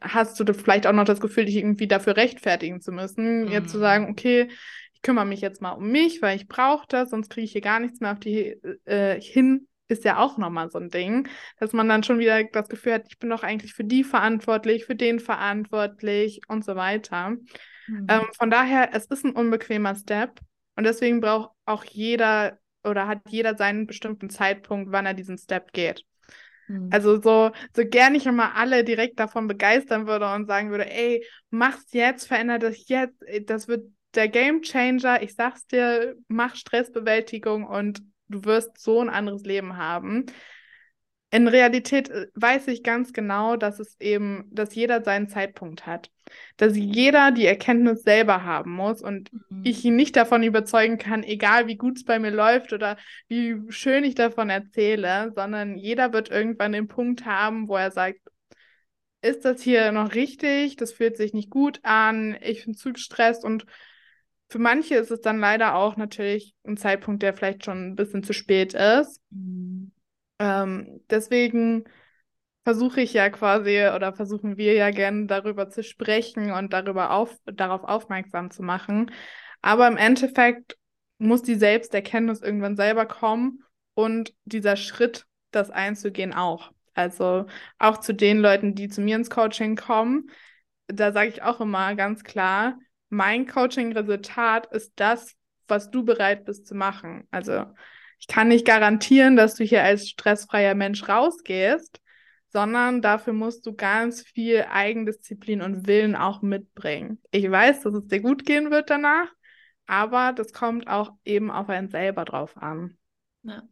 hast du vielleicht auch noch das Gefühl, dich irgendwie dafür rechtfertigen zu müssen. Jetzt zu Mhm. sagen, okay, ich kümmere mich jetzt mal um mich, weil ich brauche das, sonst kriege ich hier gar nichts mehr auf die äh, hin, ist ja auch nochmal so ein Ding, dass man dann schon wieder das Gefühl hat, ich bin doch eigentlich für die verantwortlich, für den verantwortlich und so weiter. Mhm. Ähm, von daher, es ist ein unbequemer Step und deswegen braucht auch jeder oder hat jeder seinen bestimmten Zeitpunkt, wann er diesen Step geht. Mhm. Also so, so gern ich immer alle direkt davon begeistern würde und sagen würde, ey, mach's jetzt, veränder das jetzt, ey, das wird der Game Changer. Ich sag's dir, mach Stressbewältigung und du wirst so ein anderes Leben haben. In Realität äh, weiß ich ganz genau, dass es eben, dass jeder seinen Zeitpunkt hat. Dass jeder die Erkenntnis selber haben muss und Mhm. ich ihn nicht davon überzeugen kann, egal wie gut es bei mir läuft oder wie schön ich davon erzähle, sondern jeder wird irgendwann den Punkt haben, wo er sagt, ist das hier noch richtig? Das fühlt sich nicht gut an, ich bin zu gestresst und für manche ist es dann leider auch natürlich ein Zeitpunkt, der vielleicht schon ein bisschen zu spät ist. Mhm. Ähm, deswegen versuche ich ja quasi oder versuchen wir ja gerne darüber zu sprechen und darüber auf, darauf aufmerksam zu machen. Aber im Endeffekt muss die Selbsterkenntnis irgendwann selber kommen und dieser Schritt, das einzugehen, auch. Also auch zu den Leuten, die zu mir ins Coaching kommen, da sage ich auch immer ganz klar, mein Coaching-Resultat ist das, was du bereit bist zu machen. Also ich kann nicht garantieren, dass du hier als stressfreier Mensch rausgehst, sondern dafür musst du ganz viel Eigendisziplin und Willen auch mitbringen. Ich weiß, dass es dir gut gehen wird danach, aber das kommt auch eben auf einen selber drauf an. Ja.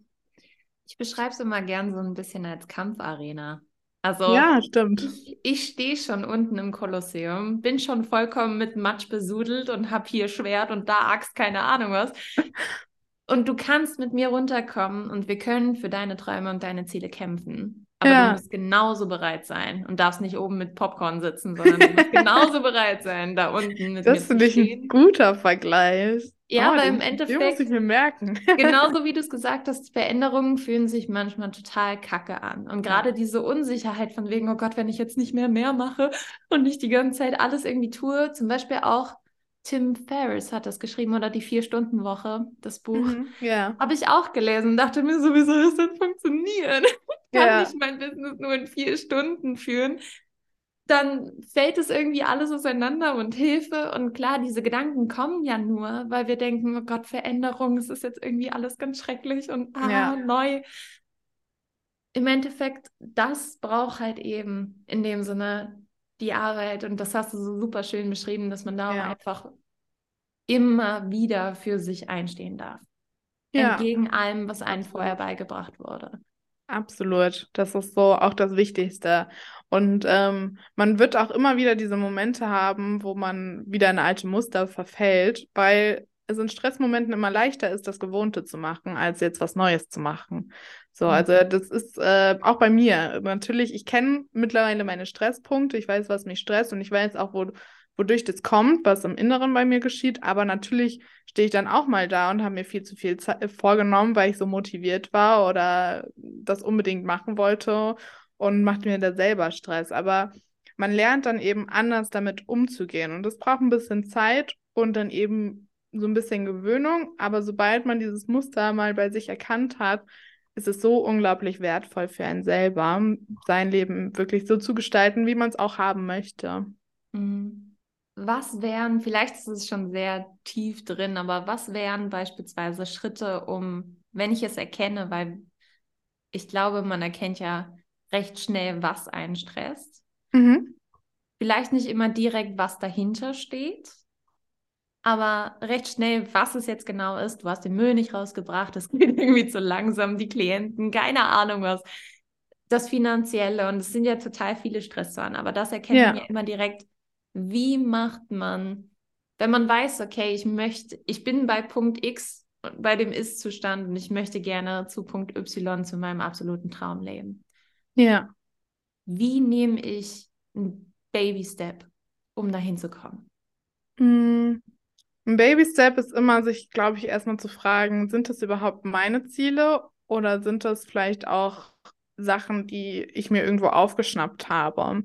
Ich beschreibe es immer gern so ein bisschen als Kampfarena. Also Ja, stimmt. ich, ich stehe schon unten im Kolosseum, bin schon vollkommen mit Matsch besudelt und habe hier Schwert und da Axt, keine Ahnung was. Und du kannst mit mir runterkommen und wir können für deine Träume und deine Ziele kämpfen. Aber Ja. du musst genauso bereit sein und darfst nicht oben mit Popcorn sitzen, sondern du musst genauso bereit sein, da unten mit mir Das zu finde ich ein guter Vergleich. Ja, Oh, aber den, im Den muss Endeffekt ich mir merken. Genauso wie du es gesagt hast, Veränderungen fühlen sich manchmal total kacke an. Und gerade diese Unsicherheit von wegen, oh Gott, wenn ich jetzt nicht mehr mehr mache und nicht die ganze Zeit alles irgendwie tue, zum Beispiel auch Tim Ferriss hat das geschrieben oder die Vier-Stunden-Woche, das Buch. Mhm, ja. Habe ich auch gelesen und dachte mir, so, wie soll das funktionieren? Ich kann Ja. nicht mein Business nur in vier Stunden führen. Dann fällt es irgendwie alles auseinander und Hilfe. Und klar, diese Gedanken kommen ja nur, weil wir denken, oh Gott, Veränderung, es ist jetzt irgendwie alles ganz schrecklich und ah, Ja. neu. Im Endeffekt, das braucht halt eben in dem Sinne die Arbeit. Und das hast du so super schön beschrieben, dass man da Ja. einfach immer wieder für sich einstehen darf. Ja. Entgegen allem, was einem vorher beigebracht wurde. Absolut. Das ist so auch das Wichtigste. Und ähm, man wird auch immer wieder diese Momente haben, wo man wieder in alte Muster verfällt, weil es in Stressmomenten immer leichter ist, das Gewohnte zu machen, als jetzt was Neues zu machen. So, mhm. also das ist äh, auch bei mir. Natürlich, ich kenne mittlerweile meine Stresspunkte, ich weiß, was mich stresst und ich weiß auch, wo, wodurch das kommt, was im Inneren bei mir geschieht. Aber natürlich stehe ich dann auch mal da und habe mir viel zu viel Zeit vorgenommen, weil ich so motiviert war oder das unbedingt machen wollte und macht mir da selber Stress. Aber man lernt dann eben anders damit umzugehen und das braucht ein bisschen Zeit und dann eben so ein bisschen Gewöhnung, aber sobald man dieses Muster mal bei sich erkannt hat, ist es so unglaublich wertvoll für einen selber, sein Leben wirklich so zu gestalten, wie man es auch haben möchte. Mhm. Was wären, vielleicht ist es schon sehr tief drin, aber was wären beispielsweise Schritte, um, wenn ich es erkenne, weil ich glaube, man erkennt ja recht schnell, was einen stresst. Mhm. Vielleicht nicht immer direkt, was dahinter steht, aber recht schnell, was es jetzt genau ist. Du hast den Müll nicht rausgebracht, es geht irgendwie zu langsam, die Klienten, keine Ahnung was. Das Finanzielle und es sind ja total viele Stressoren, aber das erkennt ja. man ja immer direkt. Wie macht man, wenn man weiß, okay, ich möchte, ich bin bei Punkt X bei dem Ist-Zustand und ich möchte gerne zu Punkt Y zu meinem absoluten Traum leben. Ja. Wie nehme ich einen Baby-Step, um dahin zu kommen? Mm. Ein Baby-Step ist immer, sich, glaube ich, erstmal zu fragen, sind das überhaupt meine Ziele oder sind das vielleicht auch Sachen, die ich mir irgendwo aufgeschnappt habe?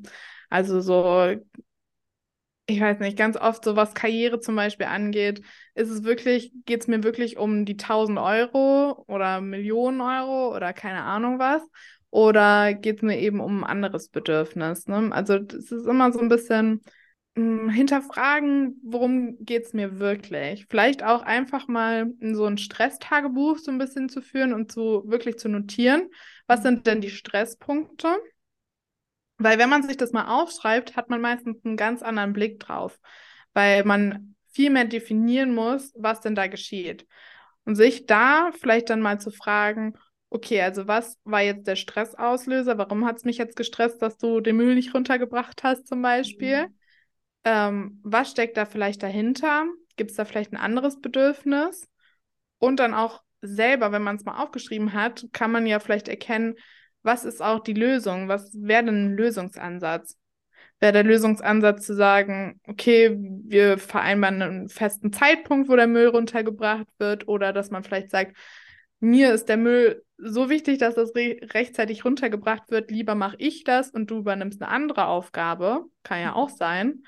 Also so, ich weiß nicht, ganz oft so was Karriere zum Beispiel angeht, ist es wirklich, geht es mir wirklich um die 1000 Euro oder Millionen Euro oder keine Ahnung was? Oder geht es mir eben um ein anderes Bedürfnis? Ne? Also es ist immer so ein bisschen hinterfragen, worum geht es mir wirklich? Vielleicht auch einfach mal in so ein Stresstagebuch so ein bisschen zu führen und zu wirklich zu notieren, was sind denn die Stresspunkte? Weil wenn man sich das mal aufschreibt, hat man meistens einen ganz anderen Blick drauf, weil man viel mehr definieren muss, was denn da geschieht. Und sich da vielleicht dann mal zu fragen, okay, also was war jetzt der Stressauslöser? Warum hat es mich jetzt gestresst, dass du den Müll nicht runtergebracht hast zum Beispiel? Mhm. Ähm, was steckt da vielleicht dahinter? Gibt es da vielleicht ein anderes Bedürfnis? Und dann auch selber, wenn man es mal aufgeschrieben hat, kann man ja vielleicht erkennen, was ist auch die Lösung? Was wäre denn ein Lösungsansatz? Wäre der Lösungsansatz zu sagen, okay, wir vereinbaren einen festen Zeitpunkt, wo der Müll runtergebracht wird, oder dass man vielleicht sagt, mir ist der Müll so wichtig, dass das re rechtzeitig runtergebracht wird, lieber mache ich das und du übernimmst eine andere Aufgabe, kann ja auch sein.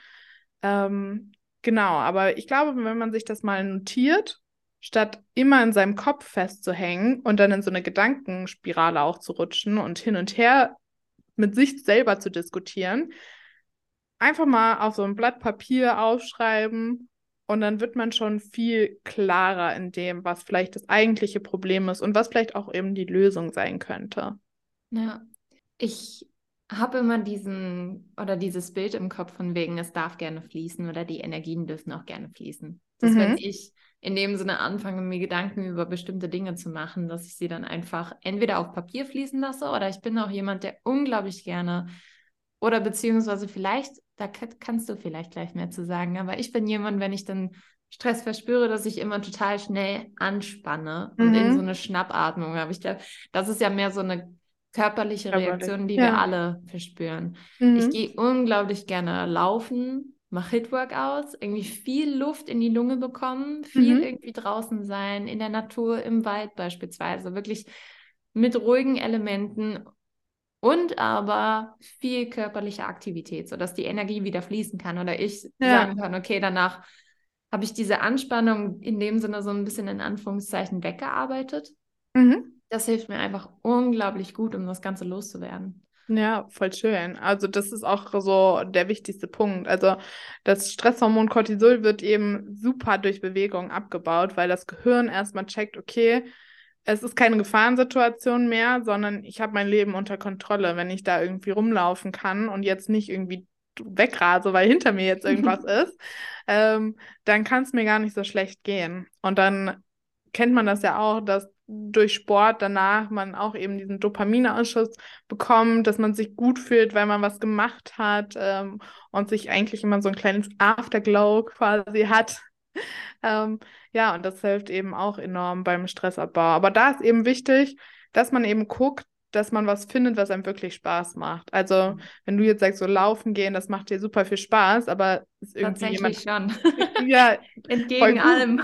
Ähm, genau, aber ich glaube, wenn man sich das mal notiert, statt immer in seinem Kopf festzuhängen und dann in so eine Gedankenspirale auch zu rutschen und hin und her mit sich selber zu diskutieren, einfach mal auf so ein Blatt Papier aufschreiben und dann wird man schon viel klarer in dem, was vielleicht das eigentliche Problem ist und was vielleicht auch eben die Lösung sein könnte. Ja, ich habe immer diesen oder dieses Bild im Kopf von wegen, es darf gerne fließen oder die Energien dürfen auch gerne fließen. Dass mhm. wenn ich in dem Sinne anfange, mir Gedanken über bestimmte Dinge zu machen, dass ich sie dann einfach entweder auf Papier fließen lasse oder ich bin auch jemand, der unglaublich gerne oder beziehungsweise vielleicht, da kannst du vielleicht gleich mehr zu sagen, aber ich bin jemand, wenn ich dann Stress verspüre, dass ich immer total schnell anspanne und in mhm. so eine Schnappatmung habe. Ich glaube, das ist ja mehr so eine körperliche Körperlich. Reaktion, die ja. wir alle verspüren. Mhm. Ich gehe unglaublich gerne laufen, mache Hit-Workouts, irgendwie viel Luft in die Lunge bekommen, viel mhm. irgendwie draußen sein, in der Natur, im Wald beispielsweise, wirklich mit ruhigen Elementen und aber viel körperliche Aktivität, sodass die Energie wieder fließen kann oder ich ja. sagen kann, okay, danach habe ich diese Anspannung in dem Sinne so ein bisschen in Anführungszeichen weggearbeitet. Mhm das hilft mir einfach unglaublich gut, um das Ganze loszuwerden. Ja, voll schön. Also das ist auch so der wichtigste Punkt. Also das Stresshormon Cortisol wird eben super durch Bewegung abgebaut, weil das Gehirn erstmal checkt, okay, es ist keine Gefahrensituation mehr, sondern ich habe mein Leben unter Kontrolle, wenn ich da irgendwie rumlaufen kann und jetzt nicht irgendwie wegrase, weil hinter mir jetzt irgendwas ist, ähm, dann kann es mir gar nicht so schlecht gehen. Und dann kennt man das ja auch, dass durch Sport danach man auch eben diesen Dopaminausschuss bekommt, dass man sich gut fühlt, weil man was gemacht hat ähm, und sich eigentlich immer so ein kleines Afterglow quasi hat. ähm, ja, und das hilft eben auch enorm beim Stressabbau. Aber da ist eben wichtig, dass man eben guckt, dass man was findet, was einem wirklich Spaß macht. Also, mhm. wenn du jetzt sagst, so laufen gehen, das macht dir super viel Spaß, aber ist irgendwie Tatsächlich jemand. schon. ja, entgegen allem.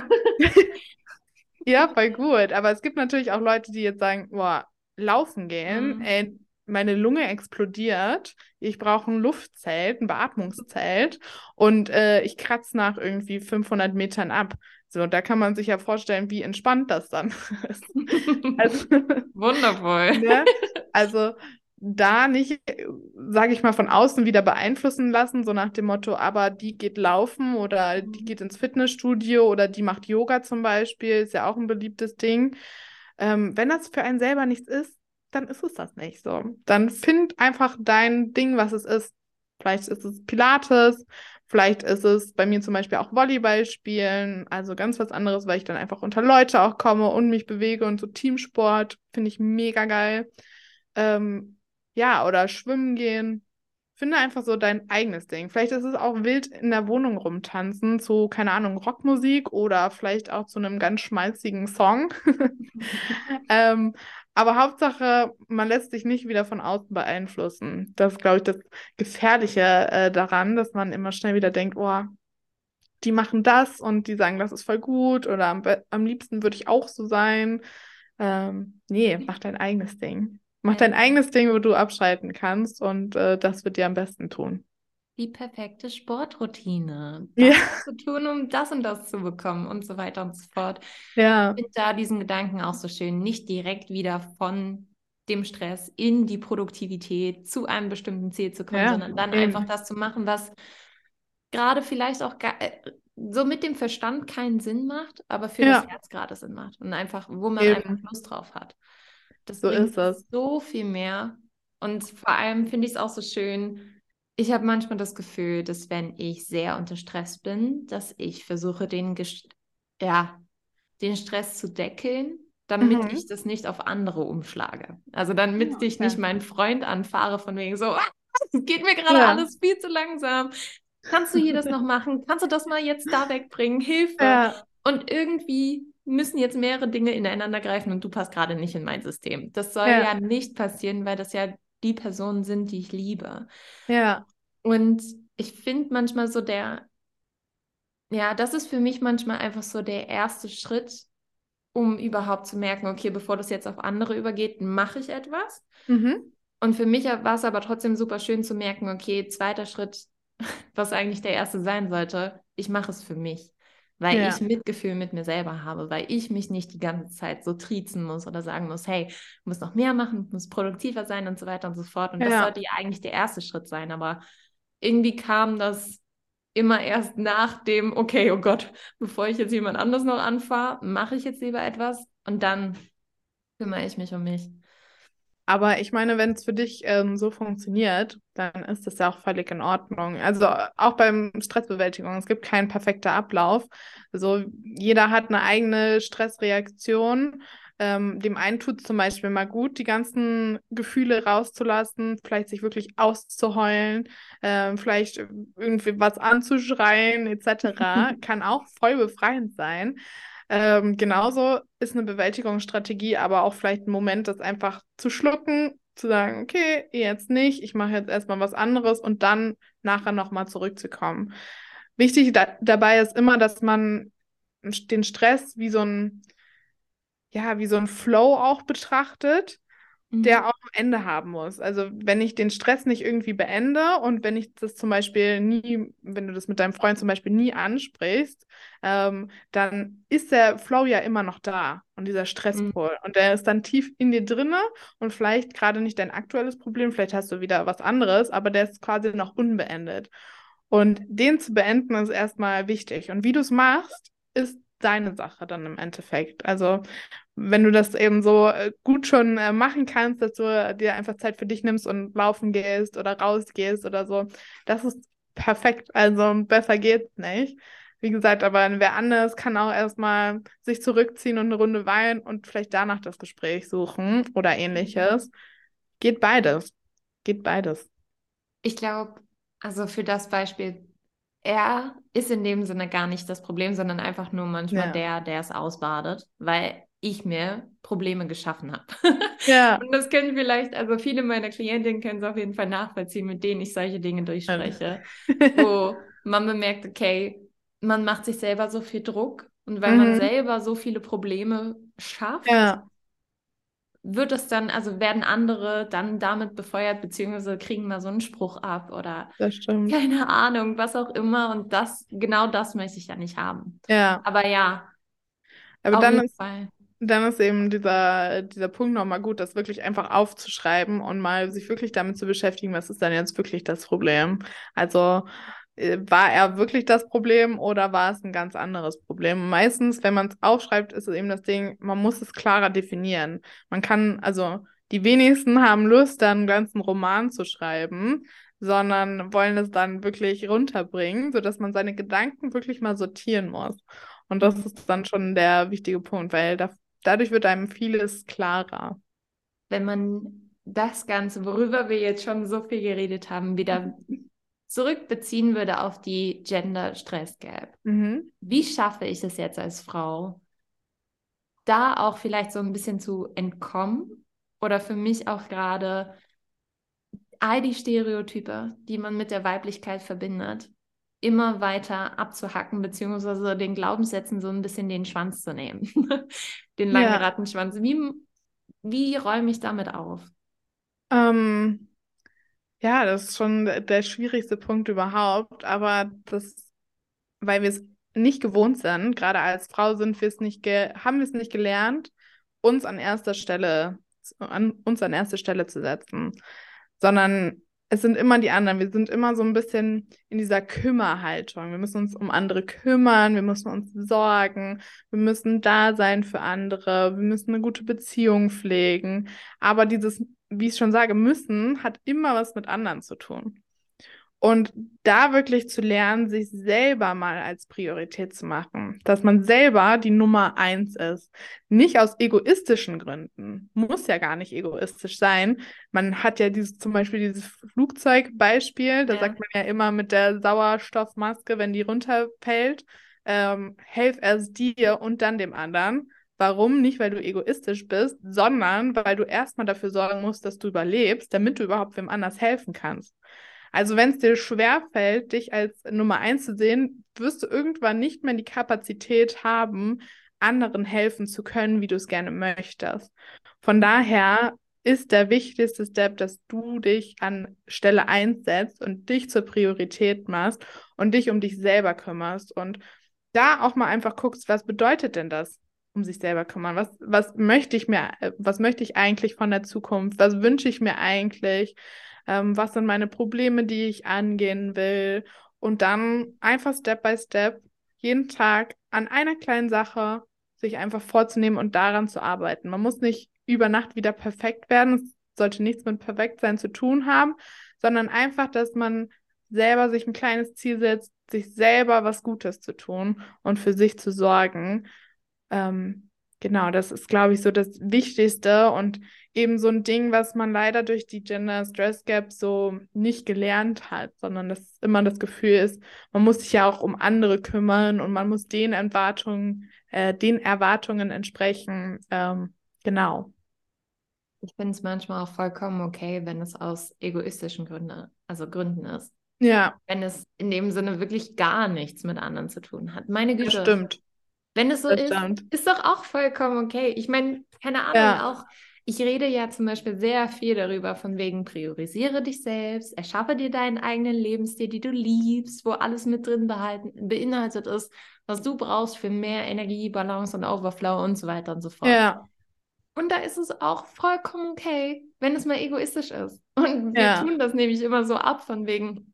Ja, voll gut. Aber es gibt natürlich auch Leute, die jetzt sagen, boah, laufen gehen, mhm. ey, meine Lunge explodiert, ich brauche ein Luftzelt, ein Beatmungszelt und äh, ich kratze nach irgendwie 500 Metern ab. So, da kann man sich ja vorstellen, wie entspannt das dann ist. Also, Wundervoll. Ne? Also da nicht, sage ich mal, von außen wieder beeinflussen lassen, so nach dem Motto, aber die geht laufen oder die geht ins Fitnessstudio oder die macht Yoga zum Beispiel, ist ja auch ein beliebtes Ding. Ähm, wenn das für einen selber nichts ist, dann ist es das nicht so. Dann find einfach dein Ding, was es ist. Vielleicht ist es Pilates, Vielleicht ist es bei mir zum Beispiel auch Volleyball spielen, also ganz was anderes, weil ich dann einfach unter Leute auch komme und mich bewege und so Teamsport finde ich mega geil. Ähm, ja, oder schwimmen gehen. Finde einfach so dein eigenes Ding. Vielleicht ist es auch wild in der Wohnung rumtanzen zu, keine Ahnung, Rockmusik oder vielleicht auch zu einem ganz schmalzigen Song. ähm, aber Hauptsache, man lässt sich nicht wieder von außen beeinflussen. Das ist, glaube ich, das Gefährliche äh, daran, dass man immer schnell wieder denkt, oh, die machen das und die sagen, das ist voll gut oder am, am liebsten würde ich auch so sein. Ähm, nee, mach dein eigenes Ding. Mach dein eigenes Ding, wo du abschalten kannst und äh, das wird dir am besten tun die perfekte Sportroutine. Das ja. zu tun, um das und das zu bekommen und so weiter und so fort. Ja. Ich finde da diesen Gedanken auch so schön, nicht direkt wieder von dem Stress in die Produktivität zu einem bestimmten Ziel zu kommen, ja, sondern dann eben. einfach das zu machen, was gerade vielleicht auch äh, so mit dem Verstand keinen Sinn macht, aber für ja. das Herz gerade Sinn macht und einfach, wo man eben. einfach Lust drauf hat. Das so ist es. so viel mehr. Und vor allem finde ich es auch so schön, ich habe manchmal das Gefühl, dass wenn ich sehr unter Stress bin, dass ich versuche, den, ja, den Stress zu deckeln, damit mhm. ich das nicht auf andere umschlage. Also damit ja, ich nicht meinen Freund anfahre von wegen so, ah, es geht mir gerade ja. alles viel zu langsam. Kannst du hier das noch machen? Kannst du das mal jetzt da wegbringen? Hilfe. Ja. Und irgendwie müssen jetzt mehrere Dinge ineinander greifen und du passt gerade nicht in mein System. Das soll ja nicht passieren, weil das ja die Personen sind, die ich liebe. Ja. Und ich finde manchmal so der, ja, das ist für mich manchmal einfach so der erste Schritt, um überhaupt zu merken, okay, bevor das jetzt auf andere übergeht, mache ich etwas. Mhm. Und für mich war es aber trotzdem super schön zu merken, okay, zweiter Schritt, was eigentlich der erste sein sollte, ich mache es für mich weil ja. ich Mitgefühl mit mir selber habe, weil ich mich nicht die ganze Zeit so triezen muss oder sagen muss, hey, du musst noch mehr machen, du musst produktiver sein und so weiter und so fort. Und ja. das sollte ja eigentlich der erste Schritt sein, aber irgendwie kam das immer erst nach dem, okay, oh Gott, bevor ich jetzt jemand anders noch anfahre, mache ich jetzt lieber etwas und dann kümmere ich mich um mich. Aber ich meine, wenn es für dich ähm, so funktioniert, dann ist das ja auch völlig in Ordnung. Also auch beim Stressbewältigung, es gibt keinen perfekten Ablauf. Also jeder hat eine eigene Stressreaktion. Ähm, dem einen tut es zum Beispiel mal gut, die ganzen Gefühle rauszulassen, vielleicht sich wirklich auszuheulen, ähm, vielleicht irgendwie was anzuschreien, etc. Kann auch voll befreiend sein. Ähm, genauso ist eine Bewältigungsstrategie aber auch vielleicht ein Moment, das einfach zu schlucken, zu sagen, okay, jetzt nicht, ich mache jetzt erstmal was anderes und dann nachher nochmal zurückzukommen. Wichtig da dabei ist immer, dass man den Stress wie so ein, ja, wie so ein Flow auch betrachtet der mhm. auch ein Ende haben muss. Also wenn ich den Stress nicht irgendwie beende und wenn ich das zum Beispiel nie, wenn du das mit deinem Freund zum Beispiel nie ansprichst, ähm, dann ist der Flow ja immer noch da und dieser Stresspol. Mhm. Und der ist dann tief in dir drinne und vielleicht gerade nicht dein aktuelles Problem, vielleicht hast du wieder was anderes, aber der ist quasi noch unbeendet. Und den zu beenden ist erstmal wichtig. Und wie du es machst, ist deine Sache dann im Endeffekt. Also wenn du das eben so äh, gut schon äh, machen kannst, dass du dir einfach Zeit für dich nimmst und laufen gehst oder rausgehst oder so, das ist perfekt. Also besser geht's nicht. Wie gesagt, aber wer anders kann auch erstmal sich zurückziehen und eine Runde weinen und vielleicht danach das Gespräch suchen oder ähnliches. Geht beides. Geht beides. Ich glaube, also für das Beispiel, er ist in dem Sinne gar nicht das Problem, sondern einfach nur manchmal ja. der, der es ausbadet, weil ich mir Probleme geschaffen habe. Ja. Und das können vielleicht, also viele meiner Klientinnen können es auf jeden Fall nachvollziehen, mit denen ich solche Dinge durchspreche, wo man bemerkt, okay, man macht sich selber so viel Druck und weil mhm. man selber so viele Probleme schafft, ja. Wird es dann, also werden andere dann damit befeuert, beziehungsweise kriegen mal so einen Spruch ab oder keine Ahnung, was auch immer. Und das, genau das möchte ich ja nicht haben. Ja. Aber ja. Aber dann ist, Fall. dann ist eben dieser, dieser Punkt nochmal gut, das wirklich einfach aufzuschreiben und mal sich wirklich damit zu beschäftigen, was ist dann jetzt wirklich das Problem. Also war er wirklich das Problem oder war es ein ganz anderes Problem? Meistens, wenn man es aufschreibt, ist es eben das Ding, man muss es klarer definieren. Man kann, also die wenigsten haben Lust, dann einen ganzen Roman zu schreiben, sondern wollen es dann wirklich runterbringen, sodass man seine Gedanken wirklich mal sortieren muss. Und das ist dann schon der wichtige Punkt, weil da, dadurch wird einem vieles klarer. Wenn man das Ganze, worüber wir jetzt schon so viel geredet haben, wieder zurückbeziehen würde auf die Gender Stress Gap. Mhm. Wie schaffe ich es jetzt als Frau, da auch vielleicht so ein bisschen zu entkommen oder für mich auch gerade all die Stereotype, die man mit der Weiblichkeit verbindet, immer weiter abzuhacken, beziehungsweise den Glaubenssätzen so ein bisschen den Schwanz zu nehmen. den langen ja. Rattenschwanz. Wie, wie räume ich damit auf? Ähm, ja, das ist schon der schwierigste Punkt überhaupt, aber das, weil wir es nicht gewohnt sind, gerade als Frau sind wir es nicht haben wir es nicht gelernt, uns an erster Stelle, an, uns an erste Stelle zu setzen, sondern es sind immer die anderen. Wir sind immer so ein bisschen in dieser Kümmerhaltung. Wir müssen uns um andere kümmern, wir müssen uns sorgen, wir müssen da sein für andere, wir müssen eine gute Beziehung pflegen. Aber dieses wie ich schon sage, müssen hat immer was mit anderen zu tun. Und da wirklich zu lernen, sich selber mal als Priorität zu machen, dass man selber die Nummer eins ist. Nicht aus egoistischen Gründen. Muss ja gar nicht egoistisch sein. Man hat ja dieses, zum Beispiel dieses Flugzeugbeispiel, da ja. sagt man ja immer mit der Sauerstoffmaske, wenn die runterfällt, ähm, helf erst dir und dann dem anderen. Warum? Nicht, weil du egoistisch bist, sondern weil du erstmal dafür sorgen musst, dass du überlebst, damit du überhaupt wem anders helfen kannst. Also wenn es dir schwerfällt, dich als Nummer eins zu sehen, wirst du irgendwann nicht mehr die Kapazität haben, anderen helfen zu können, wie du es gerne möchtest. Von daher ist der wichtigste Step, dass du dich an Stelle einsetzt und dich zur Priorität machst und dich um dich selber kümmerst und da auch mal einfach guckst, was bedeutet denn das? Um sich selber kümmern. Was, was möchte ich mir, äh, was möchte ich eigentlich von der Zukunft? Was wünsche ich mir eigentlich? Ähm, was sind meine Probleme, die ich angehen will? Und dann einfach Step by Step jeden Tag an einer kleinen Sache sich einfach vorzunehmen und daran zu arbeiten. Man muss nicht über Nacht wieder perfekt werden. Es sollte nichts mit Perfektsein zu tun haben, sondern einfach, dass man selber sich ein kleines Ziel setzt, sich selber was Gutes zu tun und für sich zu sorgen. Ähm, genau, das ist, glaube ich, so das Wichtigste und eben so ein Ding, was man leider durch die Gender Stress Gap so nicht gelernt hat, sondern dass immer das Gefühl ist, man muss sich ja auch um andere kümmern und man muss den Erwartungen, äh, den Erwartungen entsprechen. Ähm, genau. Ich finde es manchmal auch vollkommen okay, wenn es aus egoistischen Gründen, also Gründen ist. Ja. Wenn es in dem Sinne wirklich gar nichts mit anderen zu tun hat. Meine Güte. Das stimmt. Wenn es so das ist, ist doch auch vollkommen okay. Ich meine, keine Ahnung, ja. auch ich rede ja zum Beispiel sehr viel darüber, von wegen priorisiere dich selbst, erschaffe dir deinen eigenen Lebensstil, die du liebst, wo alles mit drin behalten, beinhaltet ist, was du brauchst für mehr Energie, Balance und Overflow und so weiter und so fort. Ja. Und da ist es auch vollkommen okay, wenn es mal egoistisch ist. Und wir ja. tun das nämlich immer so ab, von wegen,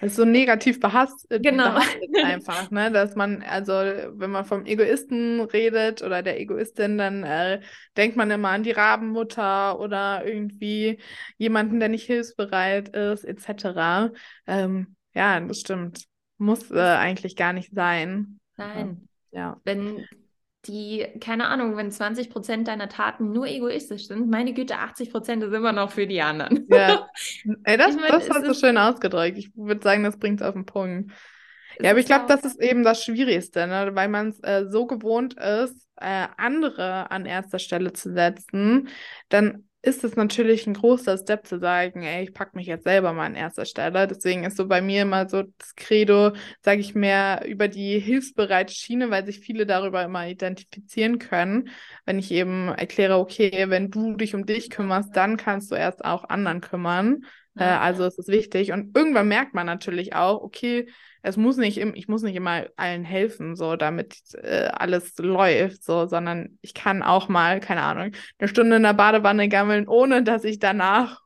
Das ist so negativ behasst, äh, Genau. behaftet einfach, ne? Dass man, also wenn man vom Egoisten redet oder der Egoistin, dann äh, denkt man immer an die Rabenmutter oder irgendwie jemanden, der nicht hilfsbereit ist, etc. Ähm, ja, das stimmt. Muss äh, eigentlich gar nicht sein. Nein. Ja. Wenn die, keine Ahnung, wenn 20 Prozent deiner Taten nur egoistisch sind, meine Güte, 80 Prozent ist immer noch für die anderen. Ja. Ey, das, Ich mein, das hast du schön ausgedrückt. Ich würde sagen, das bringt es auf den Punkt. Ja, aber ich glaube, das ist eben das Schwierigste, ne? Weil man es äh, so gewohnt ist, äh, andere an erster Stelle zu setzen, dann ist es natürlich ein großer Step zu sagen, ey, ich packe mich jetzt selber mal an erster Stelle. Deswegen ist so bei mir immer so das Credo, sage ich mehr über die hilfsbereite Schiene, weil sich viele darüber immer identifizieren können. Wenn ich eben erkläre, okay, wenn du dich um dich kümmerst, dann kannst du erst auch anderen kümmern. Äh, Ja. also es ist wichtig. Und irgendwann merkt man natürlich auch, okay, es muss nicht, im, ich muss nicht immer allen helfen, so damit äh, alles läuft, so, sondern ich kann auch mal, keine Ahnung, eine Stunde in der Badewanne gammeln, ohne dass ich danach,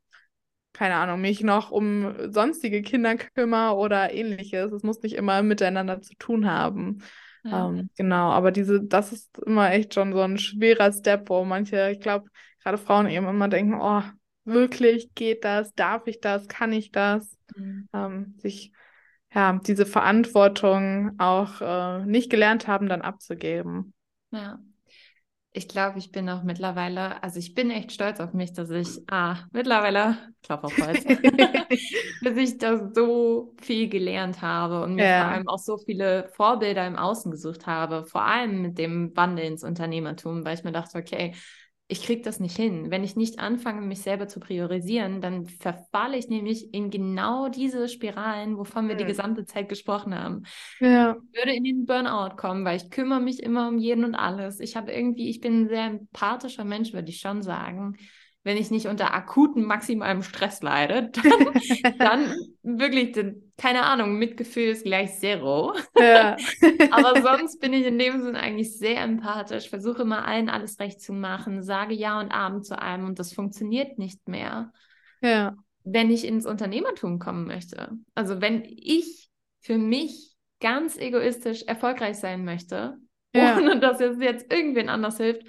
keine Ahnung, mich noch um sonstige Kinder kümmere oder ähnliches. Es muss nicht immer miteinander zu tun haben. Ja. Ähm, genau, aber diese, das ist immer echt schon so ein schwerer Step, wo manche, ich glaube, gerade Frauen eben immer denken, oh, wirklich, geht das? Darf ich das? Kann ich das? Mhm. Ähm, sich, ja, diese Verantwortung auch äh, nicht gelernt haben, dann abzugeben. Ja. Ich glaube, ich bin auch mittlerweile, also ich bin echt stolz auf mich, dass ich, ah, mittlerweile, Klopf auf Holz, dass ich das so viel gelernt habe und mir Ja. vor allem auch so viele Vorbilder im Außen gesucht habe, vor allem mit dem Wandel ins Unternehmertum, weil ich mir dachte, okay, ich kriege das nicht hin. Wenn ich nicht anfange, mich selber zu priorisieren, dann verfalle ich nämlich in genau diese Spiralen, wovon wir die Hm. gesamte Zeit gesprochen haben Ja, würde in den Burnout kommen, weil ich kümmere mich immer um jeden und alles. Ich habe irgendwie, ich bin ein sehr empathischer Mensch, würde ich schon sagen. Wenn ich nicht unter akuten maximalem Stress leide, dann, dann wirklich, keine Ahnung, Mitgefühl ist gleich Zero. ja. Aber sonst bin ich in dem Sinn eigentlich sehr empathisch, versuche immer allen alles recht zu machen, sage Ja und Abend zu allem und das funktioniert nicht mehr ja, wenn ich ins Unternehmertum kommen möchte. Also wenn ich für mich ganz egoistisch erfolgreich sein möchte, Ja. ohne dass es jetzt irgendwen anders hilft,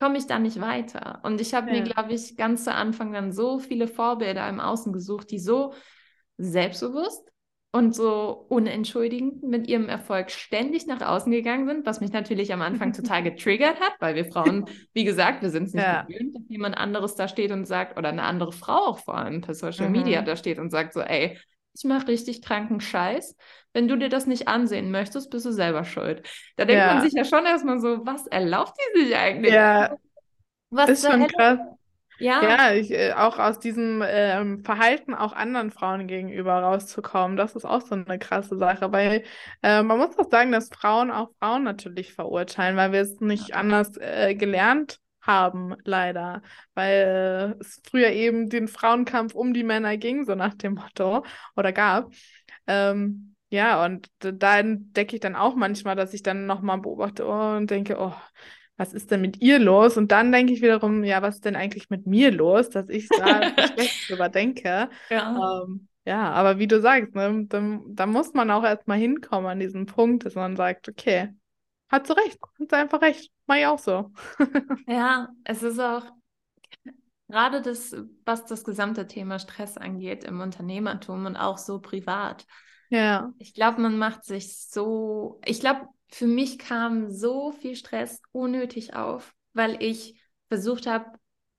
komme ich da nicht weiter. Und ich habe mir, Ja. glaube ich, ganz zu Anfang dann so viele Vorbilder im Außen gesucht, die so selbstbewusst und so unentschuldigend mit ihrem Erfolg ständig nach außen gegangen sind, was mich natürlich am Anfang total getriggert hat, weil wir Frauen, wie gesagt, wir sind es nicht Ja. gewöhnt, dass jemand anderes da steht und sagt, oder eine andere Frau auch vor allem per Social Mhm. Media da steht und sagt so, ey, ich mache richtig kranken Scheiß. Wenn du dir das nicht ansehen möchtest, bist du selber schuld. Da denkt Ja. man sich ja schon erstmal so, was erlaubt die sich eigentlich? ja, Was ist schon krass. Ja, Ja, ich, äh, auch aus diesem ähm, Verhalten auch anderen Frauen gegenüber rauszukommen, das ist auch so eine krasse Sache, weil äh, man muss auch sagen, dass Frauen auch Frauen natürlich verurteilen, weil wir es nicht anders äh, gelernt haben, leider, weil äh, es früher eben den Frauenkampf um die Männer ging, so nach dem Motto, oder gab. Ähm, ja, und da entdecke ich dann auch manchmal, dass ich dann nochmal beobachte oh, und denke, oh, was ist denn mit ihr los? Und dann denke ich wiederum, ja, was ist denn eigentlich mit mir los, dass ich da schlecht drüber denke? ja. Ähm, ja, aber wie du sagst, ne, dann, da muss man auch erstmal hinkommen an diesen Punkt, dass man sagt, okay, hat sie recht, hat sie einfach recht, mach ich auch so. Ja, es ist auch gerade das, was das gesamte Thema Stress angeht im Unternehmertum und auch so privat. Ja, Ich glaube, man macht sich so, ich glaube, für mich kam so viel Stress unnötig auf, weil ich versucht habe,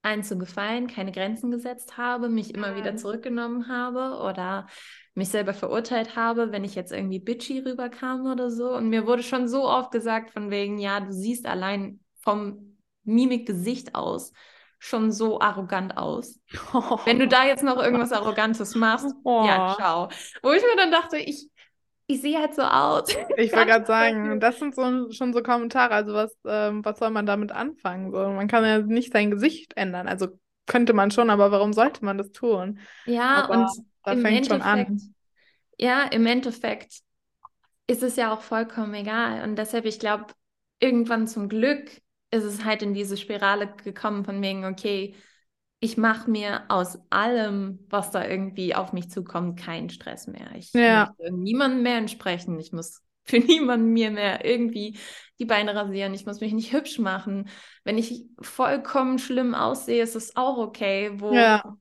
allen zu gefallen, keine Grenzen gesetzt habe, mich immer wieder Mhm. zurückgenommen habe oder mich selber verurteilt habe, wenn ich jetzt irgendwie bitchy rüberkam oder so. Und mir wurde schon so oft gesagt von wegen, ja, du siehst allein vom Mimik-Gesicht aus schon so arrogant aus. Wenn du da jetzt noch irgendwas Arrogantes machst, ja, Oh. ciao. Wo ich mir dann dachte, ich, ich sehe halt so aus. Ich wollte gerade sagen, das sind so, schon so Kommentare. Also was, ähm, was soll man damit anfangen? So, man kann ja nicht sein Gesicht ändern. Also könnte man schon, aber warum sollte man das tun? Ja, Aber und da im fängt schon an. Ja, im Endeffekt ist es ja auch vollkommen egal. Und deshalb, ich glaube, irgendwann zum Glück ist es halt in diese Spirale gekommen von wegen, okay, ich mache mir aus allem, was da irgendwie auf mich zukommt, keinen Stress mehr. Ich Ja. möchte niemandem mehr entsprechen. Ich muss für niemanden mir mehr irgendwie die Beine rasieren. Ich muss mich nicht hübsch machen. Wenn ich vollkommen schlimm aussehe, ist es auch okay. Wo, Ja.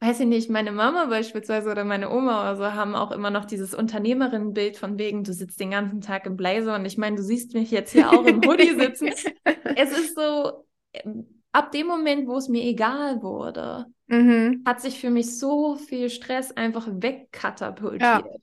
weiß ich nicht, meine Mama beispielsweise oder meine Oma oder so haben auch immer noch dieses Unternehmerinnenbild von wegen, du sitzt den ganzen Tag im Blazer und ich meine, du siehst mich jetzt hier auch im Hoodie sitzen. Es ist so, ähm, ab dem Moment, wo es mir egal wurde, Mhm. hat sich für mich so viel Stress einfach wegkatapultiert.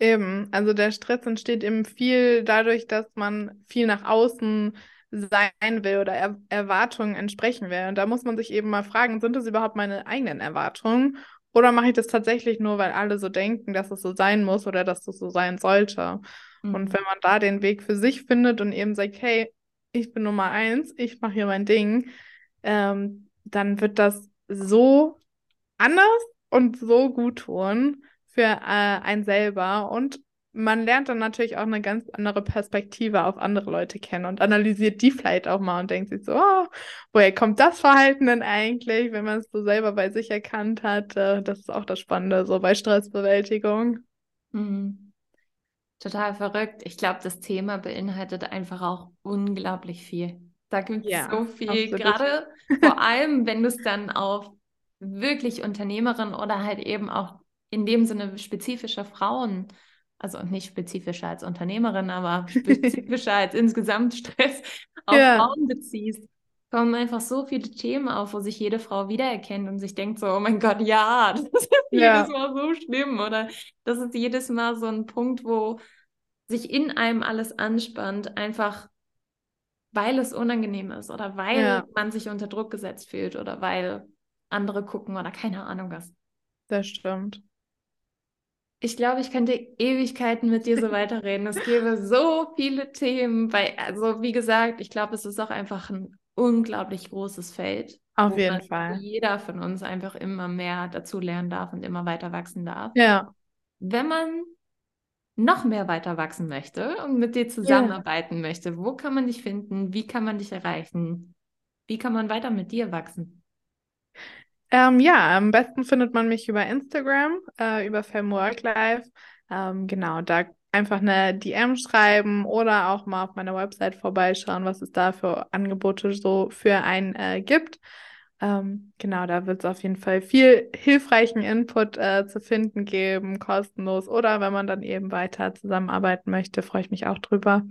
Eben, also der Stress entsteht eben viel dadurch, dass man viel nach außen sein will oder er Erwartungen entsprechen will. Und da muss man sich eben mal fragen, sind das überhaupt meine eigenen Erwartungen? Oder mache ich das tatsächlich nur, weil alle so denken, dass es so sein muss oder dass es so sein sollte? Mhm. Und wenn man da den Weg für sich findet und eben sagt, hey, ich bin Nummer eins, ich mache hier mein Ding, ähm, dann wird das so anders und so gut tun für äh, einen selber. Und man lernt dann natürlich auch eine ganz andere Perspektive auf andere Leute kennen und analysiert die vielleicht auch mal und denkt sich so, oh, woher kommt das Verhalten denn eigentlich, wenn man es so selber bei sich erkannt hat? Äh, das ist auch das Spannende, so bei Stressbewältigung. Mhm. Total verrückt. Ich glaube, das Thema beinhaltet einfach auch unglaublich viel. Da gibt es Ja, so viel, absolut. gerade vor allem, wenn du es dann auf wirklich Unternehmerin oder halt eben auch in dem Sinne spezifischer Frauen, also nicht spezifischer als Unternehmerin, aber spezifischer als insgesamt Stress auf Ja. Frauen beziehst, kommen einfach so viele Themen auf, wo sich jede Frau wiedererkennt und sich denkt so, oh mein Gott, ja, das ist Ja. jedes Mal so schlimm oder das ist jedes Mal so ein Punkt, wo sich in einem alles anspannt, einfach weil es unangenehm ist oder weil Ja. man sich unter Druck gesetzt fühlt oder weil andere gucken oder keine Ahnung was. Das stimmt. Ich glaube, ich könnte Ewigkeiten mit dir so weiterreden. Es gäbe so viele Themen, weil, also wie gesagt, ich glaube, es ist auch einfach ein unglaublich großes Feld, Auf jeden Fall. jeder von uns einfach immer mehr dazu lernen darf und immer weiter wachsen darf. Ja. Wenn man noch mehr weiter wachsen möchte und mit dir zusammenarbeiten möchte, wo kann man dich finden? Wie kann man dich erreichen? Wie kann man weiter mit dir wachsen? Ähm, ja, am besten findet man mich über Instagram, äh, über FemWorkLife. Ähm, genau, da einfach eine DM schreiben oder auch mal auf meiner Website vorbeischauen, was es da für Angebote so für einen äh, gibt. Ähm, genau, da wird es auf jeden Fall viel hilfreichen Input äh, zu finden geben, kostenlos. Oder wenn man dann eben weiter zusammenarbeiten möchte, freue ich mich auch drüber.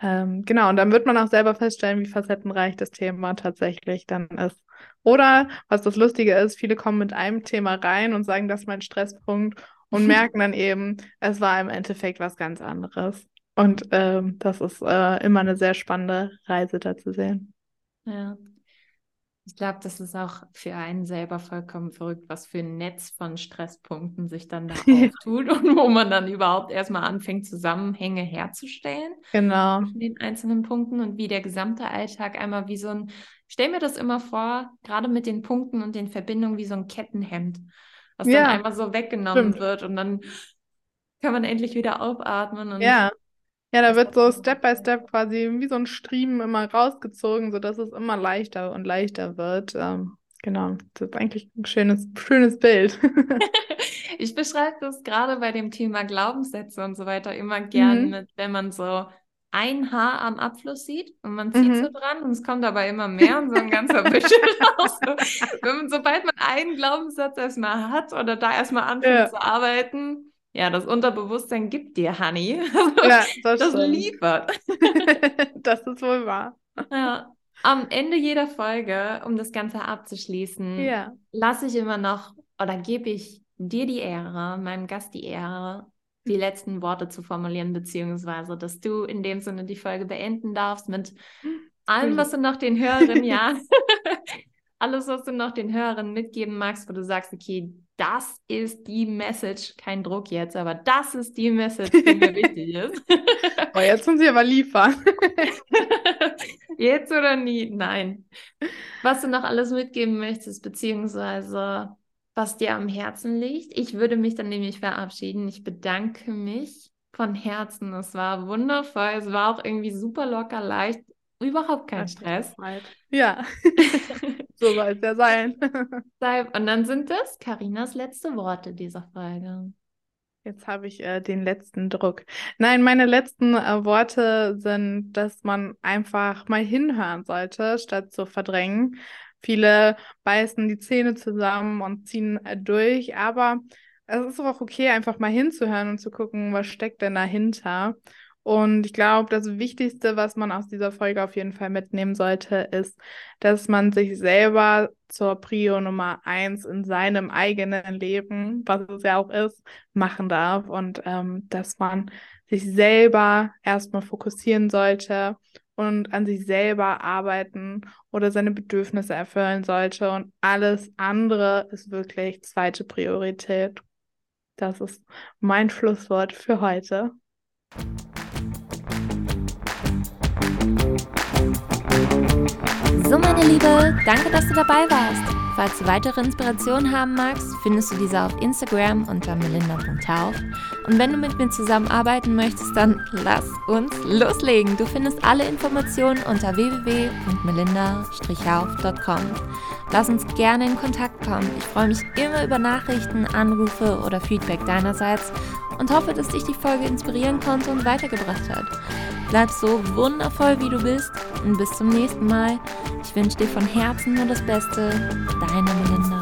Ähm, genau, und dann wird man auch selber feststellen, wie facettenreich das Thema tatsächlich dann ist. Oder, was das Lustige ist, viele kommen mit einem Thema rein und sagen, das ist mein Stresspunkt und merken dann eben, es war im Endeffekt was ganz anderes. Und ähm, das ist äh, immer eine sehr spannende Reise da zu sehen. Ja. Ich glaube, das ist auch für einen selber vollkommen verrückt, was für ein Netz von Stresspunkten sich dann da auftut und wo man dann überhaupt erstmal anfängt, Zusammenhänge herzustellen Genau. zwischen den einzelnen Punkten und wie der gesamte Alltag einmal wie so ein, stell mir das immer vor, gerade mit den Punkten und den Verbindungen wie so ein Kettenhemd, was Ja, dann einmal so weggenommen stimmt. wird und dann kann man endlich wieder aufatmen und Ja. Ja, da wird so Step by Step quasi wie so ein Striemen immer rausgezogen, sodass es immer leichter und leichter wird. Ähm, genau, das ist eigentlich ein schönes, schönes Bild. Ich beschreibe das gerade bei dem Thema Glaubenssätze und so weiter immer gern Mhm. mit, wenn man so ein Haar am Abfluss sieht und man zieht so Mhm. dran und es kommt aber immer mehr und so ein ganzer Büschel raus. So, Wenn man, sobald man einen Glaubenssatz erstmal hat oder da erstmal anfängt Ja. zu arbeiten, ja, das Unterbewusstsein gibt dir, Honey. Also, Ja, das das stimmt. liefert. Das ist wohl wahr. Ja. Am Ende jeder Folge, um das Ganze abzuschließen, Ja. lasse ich immer noch oder gebe ich dir die Ehre, meinem Gast die Ehre, die letzten Worte zu formulieren, beziehungsweise, dass du in dem Sinne die Folge beenden darfst mit allem, was du noch den Hörerinnen, ja, alles, was du noch den Hörerinnen mitgeben magst, wo du sagst, okay, das ist die Message, kein Druck jetzt, aber das ist die Message, die mir wichtig ist. Oh, jetzt müssen Sie aber liefern. Jetzt oder nie? Nein. Was du noch alles mitgeben möchtest, beziehungsweise was dir am Herzen liegt. Ich würde mich dann nämlich verabschieden. Ich bedanke mich von Herzen. Es war wundervoll. Es war auch irgendwie super locker leicht. Überhaupt kein Stress. Ja, so soll es ja sein. Und dann sind das Karinas letzte Worte dieser Folge. Jetzt habe ich äh, den letzten Druck. Nein, meine letzten äh, Worte sind, dass man einfach mal hinhören sollte, statt zu verdrängen. Viele beißen die Zähne zusammen und ziehen äh, durch, aber es ist auch okay, einfach mal hinzuhören und zu gucken, was steckt denn dahinter. Und ich glaube, das Wichtigste, was man aus dieser Folge auf jeden Fall mitnehmen sollte, ist, dass man sich selber zur Prio Nummer eins in seinem eigenen Leben, was es ja auch ist, machen darf. Und ähm, dass man sich selber erstmal fokussieren sollte und an sich selber arbeiten oder seine Bedürfnisse erfüllen sollte. Und alles andere ist wirklich zweite Priorität. Das ist mein Schlusswort für heute. So, meine Liebe, danke, dass du dabei warst. Falls du weitere Inspirationen haben magst, findest du diese auf Instagram unter melinda.tauf. Und wenn du mit mir zusammenarbeiten möchtest, dann lass uns loslegen. Du findest alle Informationen unter www.melinda-hauf.com. Lass uns gerne in Kontakt kommen. Ich freue mich immer über Nachrichten, Anrufe oder Feedback deinerseits und hoffe, dass dich die Folge inspirieren konnte und weitergebracht hat. Bleib so wundervoll, wie du bist und bis zum nächsten Mal. Ich wünsche dir von Herzen nur das Beste. Deine Melinda.